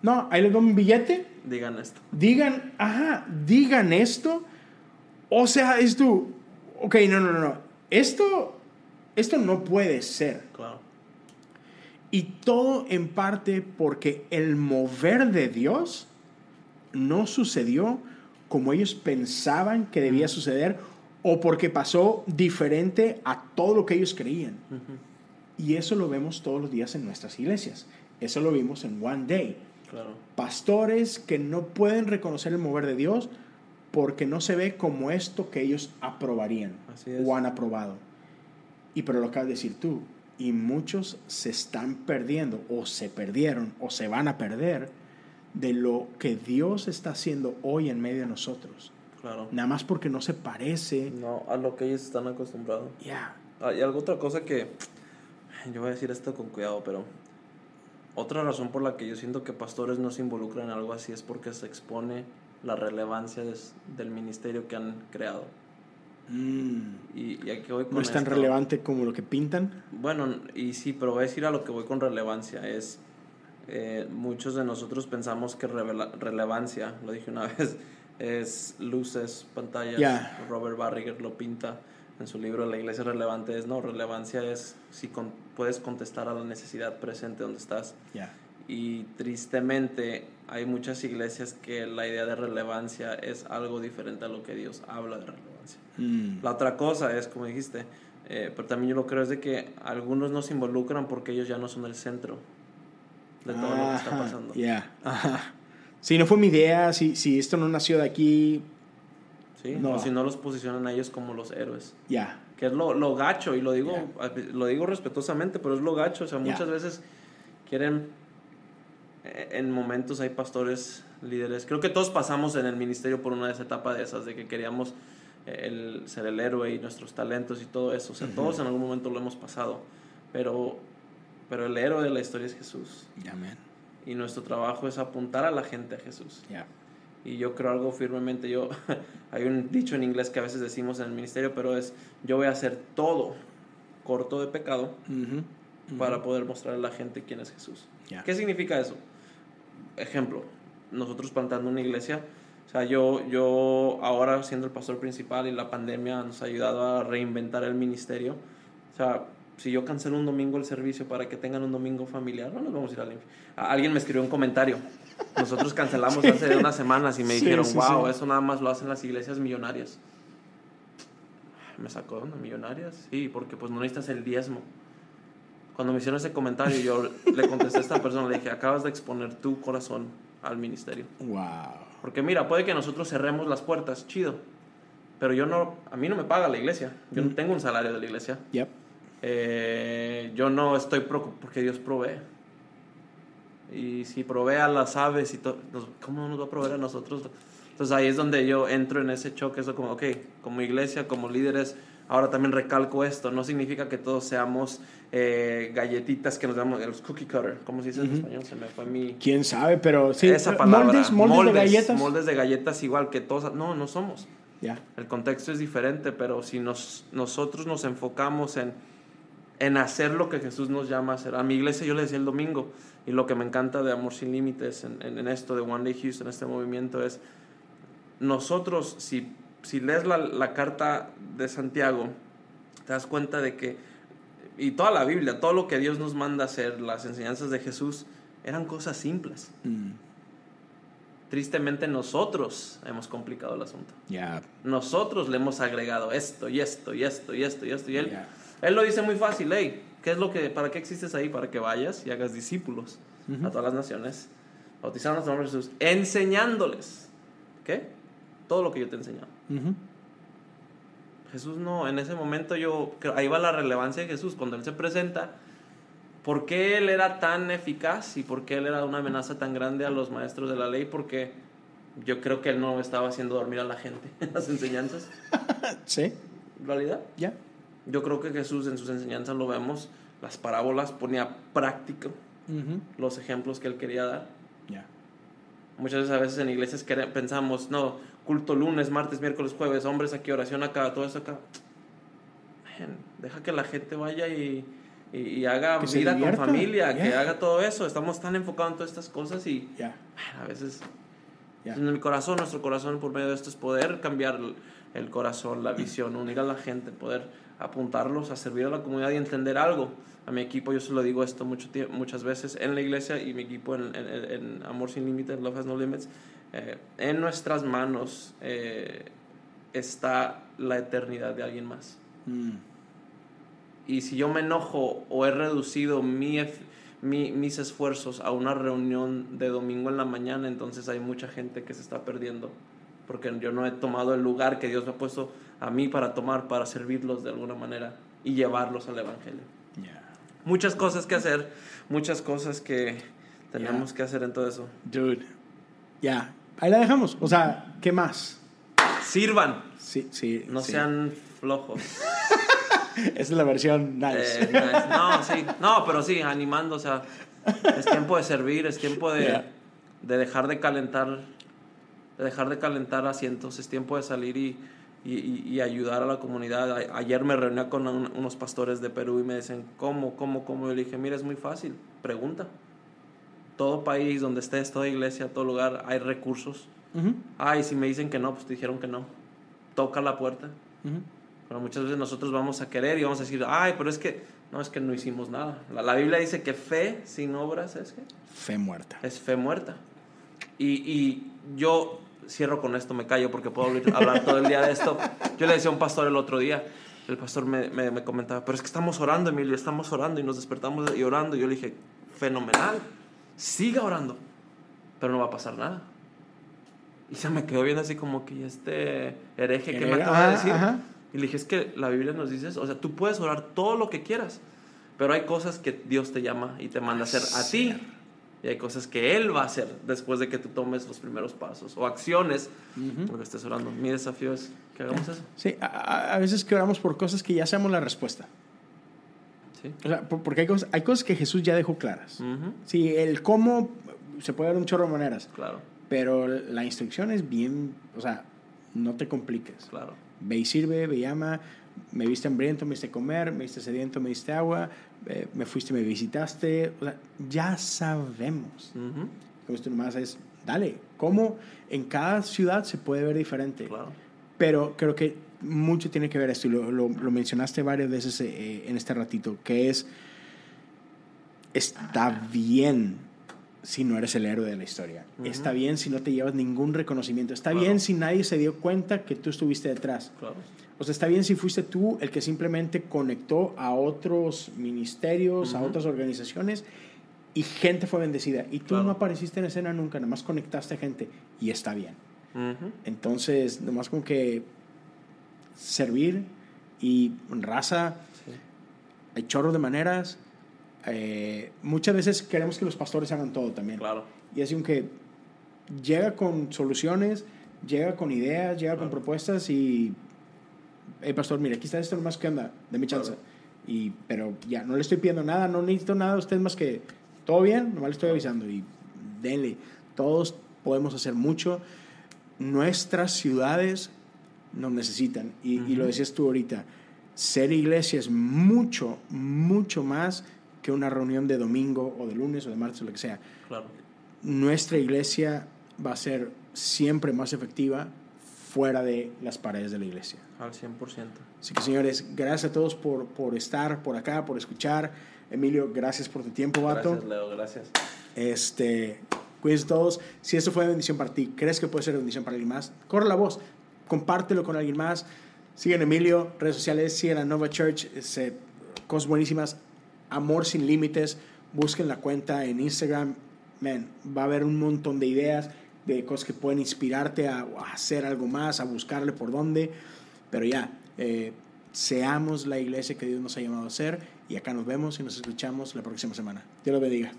no, ahí les doy un billete. Digan esto. Digan, ajá, digan esto. O sea, es tú, ok, no, no, no, esto, esto no puede ser. Claro. Y todo en parte porque el mover de Dios no sucedió como ellos pensaban que debía suceder o porque pasó diferente a todo lo que ellos creían. Y eso lo vemos todos los días en nuestras iglesias. Eso lo vimos en One Day. Pastores que no pueden reconocer el mover de Dios porque no se ve como esto que ellos aprobarían o han aprobado. Y pero lo acabas de decir tú, y muchos se están perdiendo o se perdieron o se van a perder de lo que Dios está haciendo hoy en medio de nosotros. Claro. Nada más porque no se parece. No, a lo que ellos están acostumbrados. Ya. Hay algo otra cosa que. Yo voy a decir esto con cuidado, pero. Otra razón por la que yo siento que pastores no se involucran en algo así es porque se expone la relevancia del ministerio que han creado. Mm. Y, aquí voy con ¿No es tan relevante como lo que pintan? Bueno, y sí, pero voy a decir a lo que voy con relevancia. Es. Eh, muchos de nosotros pensamos que relevancia, lo dije una vez, es luces, pantallas. Robert Barriger lo pinta en su libro La iglesia relevante es no, relevancia es si puedes contestar a la necesidad presente donde estás. Y tristemente hay muchas iglesias que la idea de relevancia es algo diferente a lo que Dios habla de relevancia. Mm. La otra cosa es, como dijiste, eh, pero también yo lo creo es de que algunos no se involucran porque ellos ya no son el centro de todo lo que está pasando. Ya, si no fue mi idea, si, si esto no nació de aquí. Sí, no. o si no los posicionan a ellos como los héroes. Ya. Que es lo, lo, gacho, y lo digo, lo digo respetuosamente, pero es lo gacho. O sea, muchas veces quieren. Eh, en momentos hay pastores, líderes. Creo que todos pasamos en el ministerio por una de esas etapas de esas, de que queríamos el, ser el héroe y nuestros talentos y todo eso. O sea, todos en algún momento lo hemos pasado. Pero, pero el héroe de la historia es Jesús. Amén y nuestro trabajo es apuntar a la gente a Jesús. Y yo creo algo firmemente, yo, hay un dicho en inglés que a veces decimos en el ministerio, pero es, yo voy a hacer todo corto de pecado para poder mostrar a la gente quién es Jesús. ¿Qué significa eso? Ejemplo, nosotros plantando una iglesia, o sea, yo, yo ahora siendo el pastor principal y la pandemia nos ha ayudado a reinventar el ministerio, o sea, si yo cancelo un domingo el servicio para que tengan un domingo familiar, no nos vamos a ir al infierno. Alguien me escribió un comentario. Nosotros cancelamos hace unas semanas y me dijeron, wow, eso nada más lo hacen las iglesias millonarias. Me sacó de millonarias. Sí, porque pues no necesitas el diezmo. Cuando me hicieron ese comentario, yo le contesté a esta persona, le dije, acabas de exponer tu corazón al ministerio. Wow. Porque mira, puede que nosotros cerremos las puertas, chido. Pero yo no, a mí no me paga la iglesia. Yo no mm. tengo un salario de la iglesia. Yep. Eh, yo no estoy preocupado porque Dios provee. Y si provee a las aves y todo, ¿cómo nos va a proveer a nosotros? Entonces ahí es donde yo entro en ese choque, eso como, ok, como iglesia, como líderes, ahora también recalco esto, no significa que todos seamos eh, galletitas que nos damos, los cookie cutter, ¿cómo se dice en español? Se me fue mi... ¿Quién sabe? Pero sí, esa palabra, moldes, de galletas. Moldes de galletas igual que todos, no, no somos. Ya. El contexto es diferente, pero si nos, nosotros nos enfocamos en en hacer lo que Jesús nos llama a hacer. A mi iglesia yo le decía el domingo, y lo que me encanta de Amor Sin Límites en, esto de One Day Houston, este movimiento, es nosotros, si, si lees la, carta de Santiago, te das cuenta de que, y toda la Biblia, todo lo que Dios nos manda hacer, las enseñanzas de Jesús, eran cosas simples. Mm. Tristemente nosotros hemos complicado el asunto. Ya. Nosotros le hemos agregado esto y esto y esto y esto y esto y él... Él lo dice muy fácil, hey, ¿qué es lo que, ¿para qué existes ahí? Para que vayas y hagas discípulos a todas las naciones, bautizando en nombre de Jesús, enseñándoles ¿qué? Todo lo que yo te he enseñado. Jesús no, en ese momento yo, creo- ahí va la relevancia de Jesús, cuando Él se presenta, ¿por qué Él era tan eficaz y por qué Él era una amenaza tan grande a los maestros de la ley? Porque yo creo que Él no estaba haciendo dormir a la gente en las enseñanzas, Sí, en realidad. ya. Yo creo que Jesús en sus enseñanzas lo vemos, las parábolas ponía práctico los ejemplos que Él quería dar. Ya. Muchas veces a veces en iglesias pensamos, no, culto lunes, martes, miércoles, jueves, hombres aquí, oración acá, todo eso acá. Man, deja que la gente vaya y, y, y haga Que vida con familia, que yeah. haga todo eso. Estamos tan enfocados en todas estas cosas y man, a veces en el corazón, nuestro corazón por medio de esto es poder cambiar el, el corazón, la visión, unir a la gente, poder apuntarlos a servir a la comunidad y entender algo. A mi equipo yo se lo digo esto mucho muchas veces en la iglesia y mi equipo en- en Amor Sin Límites, Love Has No Limits. Eh, en nuestras manos eh, está la eternidad de alguien más. Mm. Y si yo me enojo o he reducido mi, ef- mi- mis esfuerzos a una reunión de domingo en la mañana, entonces hay mucha gente que se está perdiendo. Porque yo no he tomado el lugar que Dios me ha puesto a mí para tomar, para servirlos de alguna manera y llevarlos al Evangelio. Muchas cosas que hacer, muchas cosas que tenemos que hacer en todo eso. Dude. Ya. Ahí la dejamos. O sea, ¿qué más? Sirvan, Sí, sí. no sí. sean flojos. Esa es la versión nice. Eh, nice. No, sí, no, pero sí, animando, o sea, es tiempo de servir, es tiempo de, Yeah. de dejar de calentar, de dejar de calentar asientos, es tiempo de salir y, y, y- y ayudar a la comunidad. Ayer me reuní con un- unos pastores de Perú y me dicen, ¿cómo, cómo, cómo? Yo le dije, mira, es muy fácil, pregunta. Todo país donde estés, toda iglesia, todo lugar, hay recursos. Ujú, Ay, si me dicen que no, pues te dijeron que no. Toca la puerta. ujú. Pero muchas veces nosotros vamos a querer y vamos a decir, ay, pero es que no, es que no hicimos nada. La, la Biblia dice que fe sin obras es que Fe muerta. es fe muerta. Y, y yo cierro con esto, me callo porque puedo hablar- hablar todo el día de esto. Yo le decía a un pastor el otro día, el pastor me, me, me comentaba, pero es que estamos orando, Emilio, estamos orando y nos despertamos y orando. Y yo le dije, fenomenal, siga orando, pero no va a pasar nada. Y se me quedó viendo así como que "¿Y este hereje que me acaba de ajá, decir. ajá. Y le dije, es que la Biblia nos dice, eso, o sea, tú puedes orar todo lo que quieras, pero hay cosas que Dios te llama y te manda a hacer a ti. Y hay cosas que Él va a hacer después de que tú tomes los primeros pasos o acciones Ujú. lo que estés orando. Mi desafío es que hagamos eso. Sí, a veces que oramos por cosas que ya sabemos la respuesta. ¿Sí? O sea, por- porque hay cosas, hay cosas que Jesús ya dejó claras. Ujú, Sí, el cómo se puede dar un chorro de maneras, Claro, pero la instrucción es bien, o sea, no te compliques. claro. Ve y sirve, ve y ama, me viste hambriento, me diste comer, me diste sediento, me diste agua, eh, me fuiste, me visitaste. O sea, ya sabemos. Ujú, Como esto nomás es, dale, cómo en cada ciudad se puede ver diferente. Claro. Pero creo que mucho tiene que ver esto, y lo, lo- lo mencionaste varias veces eh, en este ratito, que es, está bien si no eres el héroe de la historia. Está bien si no te llevas ningún reconocimiento. Está Claro. bien si nadie se dio cuenta que tú estuviste detrás. Claro. O sea, está bien si fuiste tú el que simplemente conectó a otros ministerios, a otras organizaciones y gente fue bendecida. Y tú Claro. no apareciste en escena nunca, nada más conectaste gente y está bien. Ujú, Entonces, nomás como que servir y raza, sí. hay chorros de maneras. Eh, muchas veces queremos que los pastores hagan todo también. Claro. Y así que llega con soluciones, llega con ideas, llega con propuestas y, hey pastor, mira, aquí está esto nomás que anda, deme chance. Claro. Y, pero ya, no le estoy pidiendo nada, no necesito nada de usted más que todo bien, nomás le estoy avisando y denle. Todos podemos hacer mucho. Nuestras ciudades nos necesitan. Y, y lo decías tú ahorita, ser iglesia es mucho, mucho más que una reunión de domingo o de lunes o de martes o lo que sea Claro. nuestra iglesia va a ser siempre más efectiva fuera de las paredes de la iglesia. Al 100%. Así que señores, gracias a todos por, por estar por acá, por escuchar. Emilio, gracias por tu tiempo, vato. Gracias, Leo. Gracias. Este, cuídense todos. Si esto fue bendición para ti, crees que puede ser bendición para alguien más, corre la voz, compártelo con alguien más. Sigan Emilio, redes sociales, sigan a Nova Church, este, cosas buenísimas. Amor sin límites, busquen la cuenta en Instagram. Man, va a haber un montón de ideas. de cosas que pueden inspirarte a, hacer algo más, a buscarle por dónde. Pero ya, eh, seamos la iglesia que Dios nos ha llamado a ser y acá nos vemos y nos escuchamos la próxima semana. Dios lo bendiga.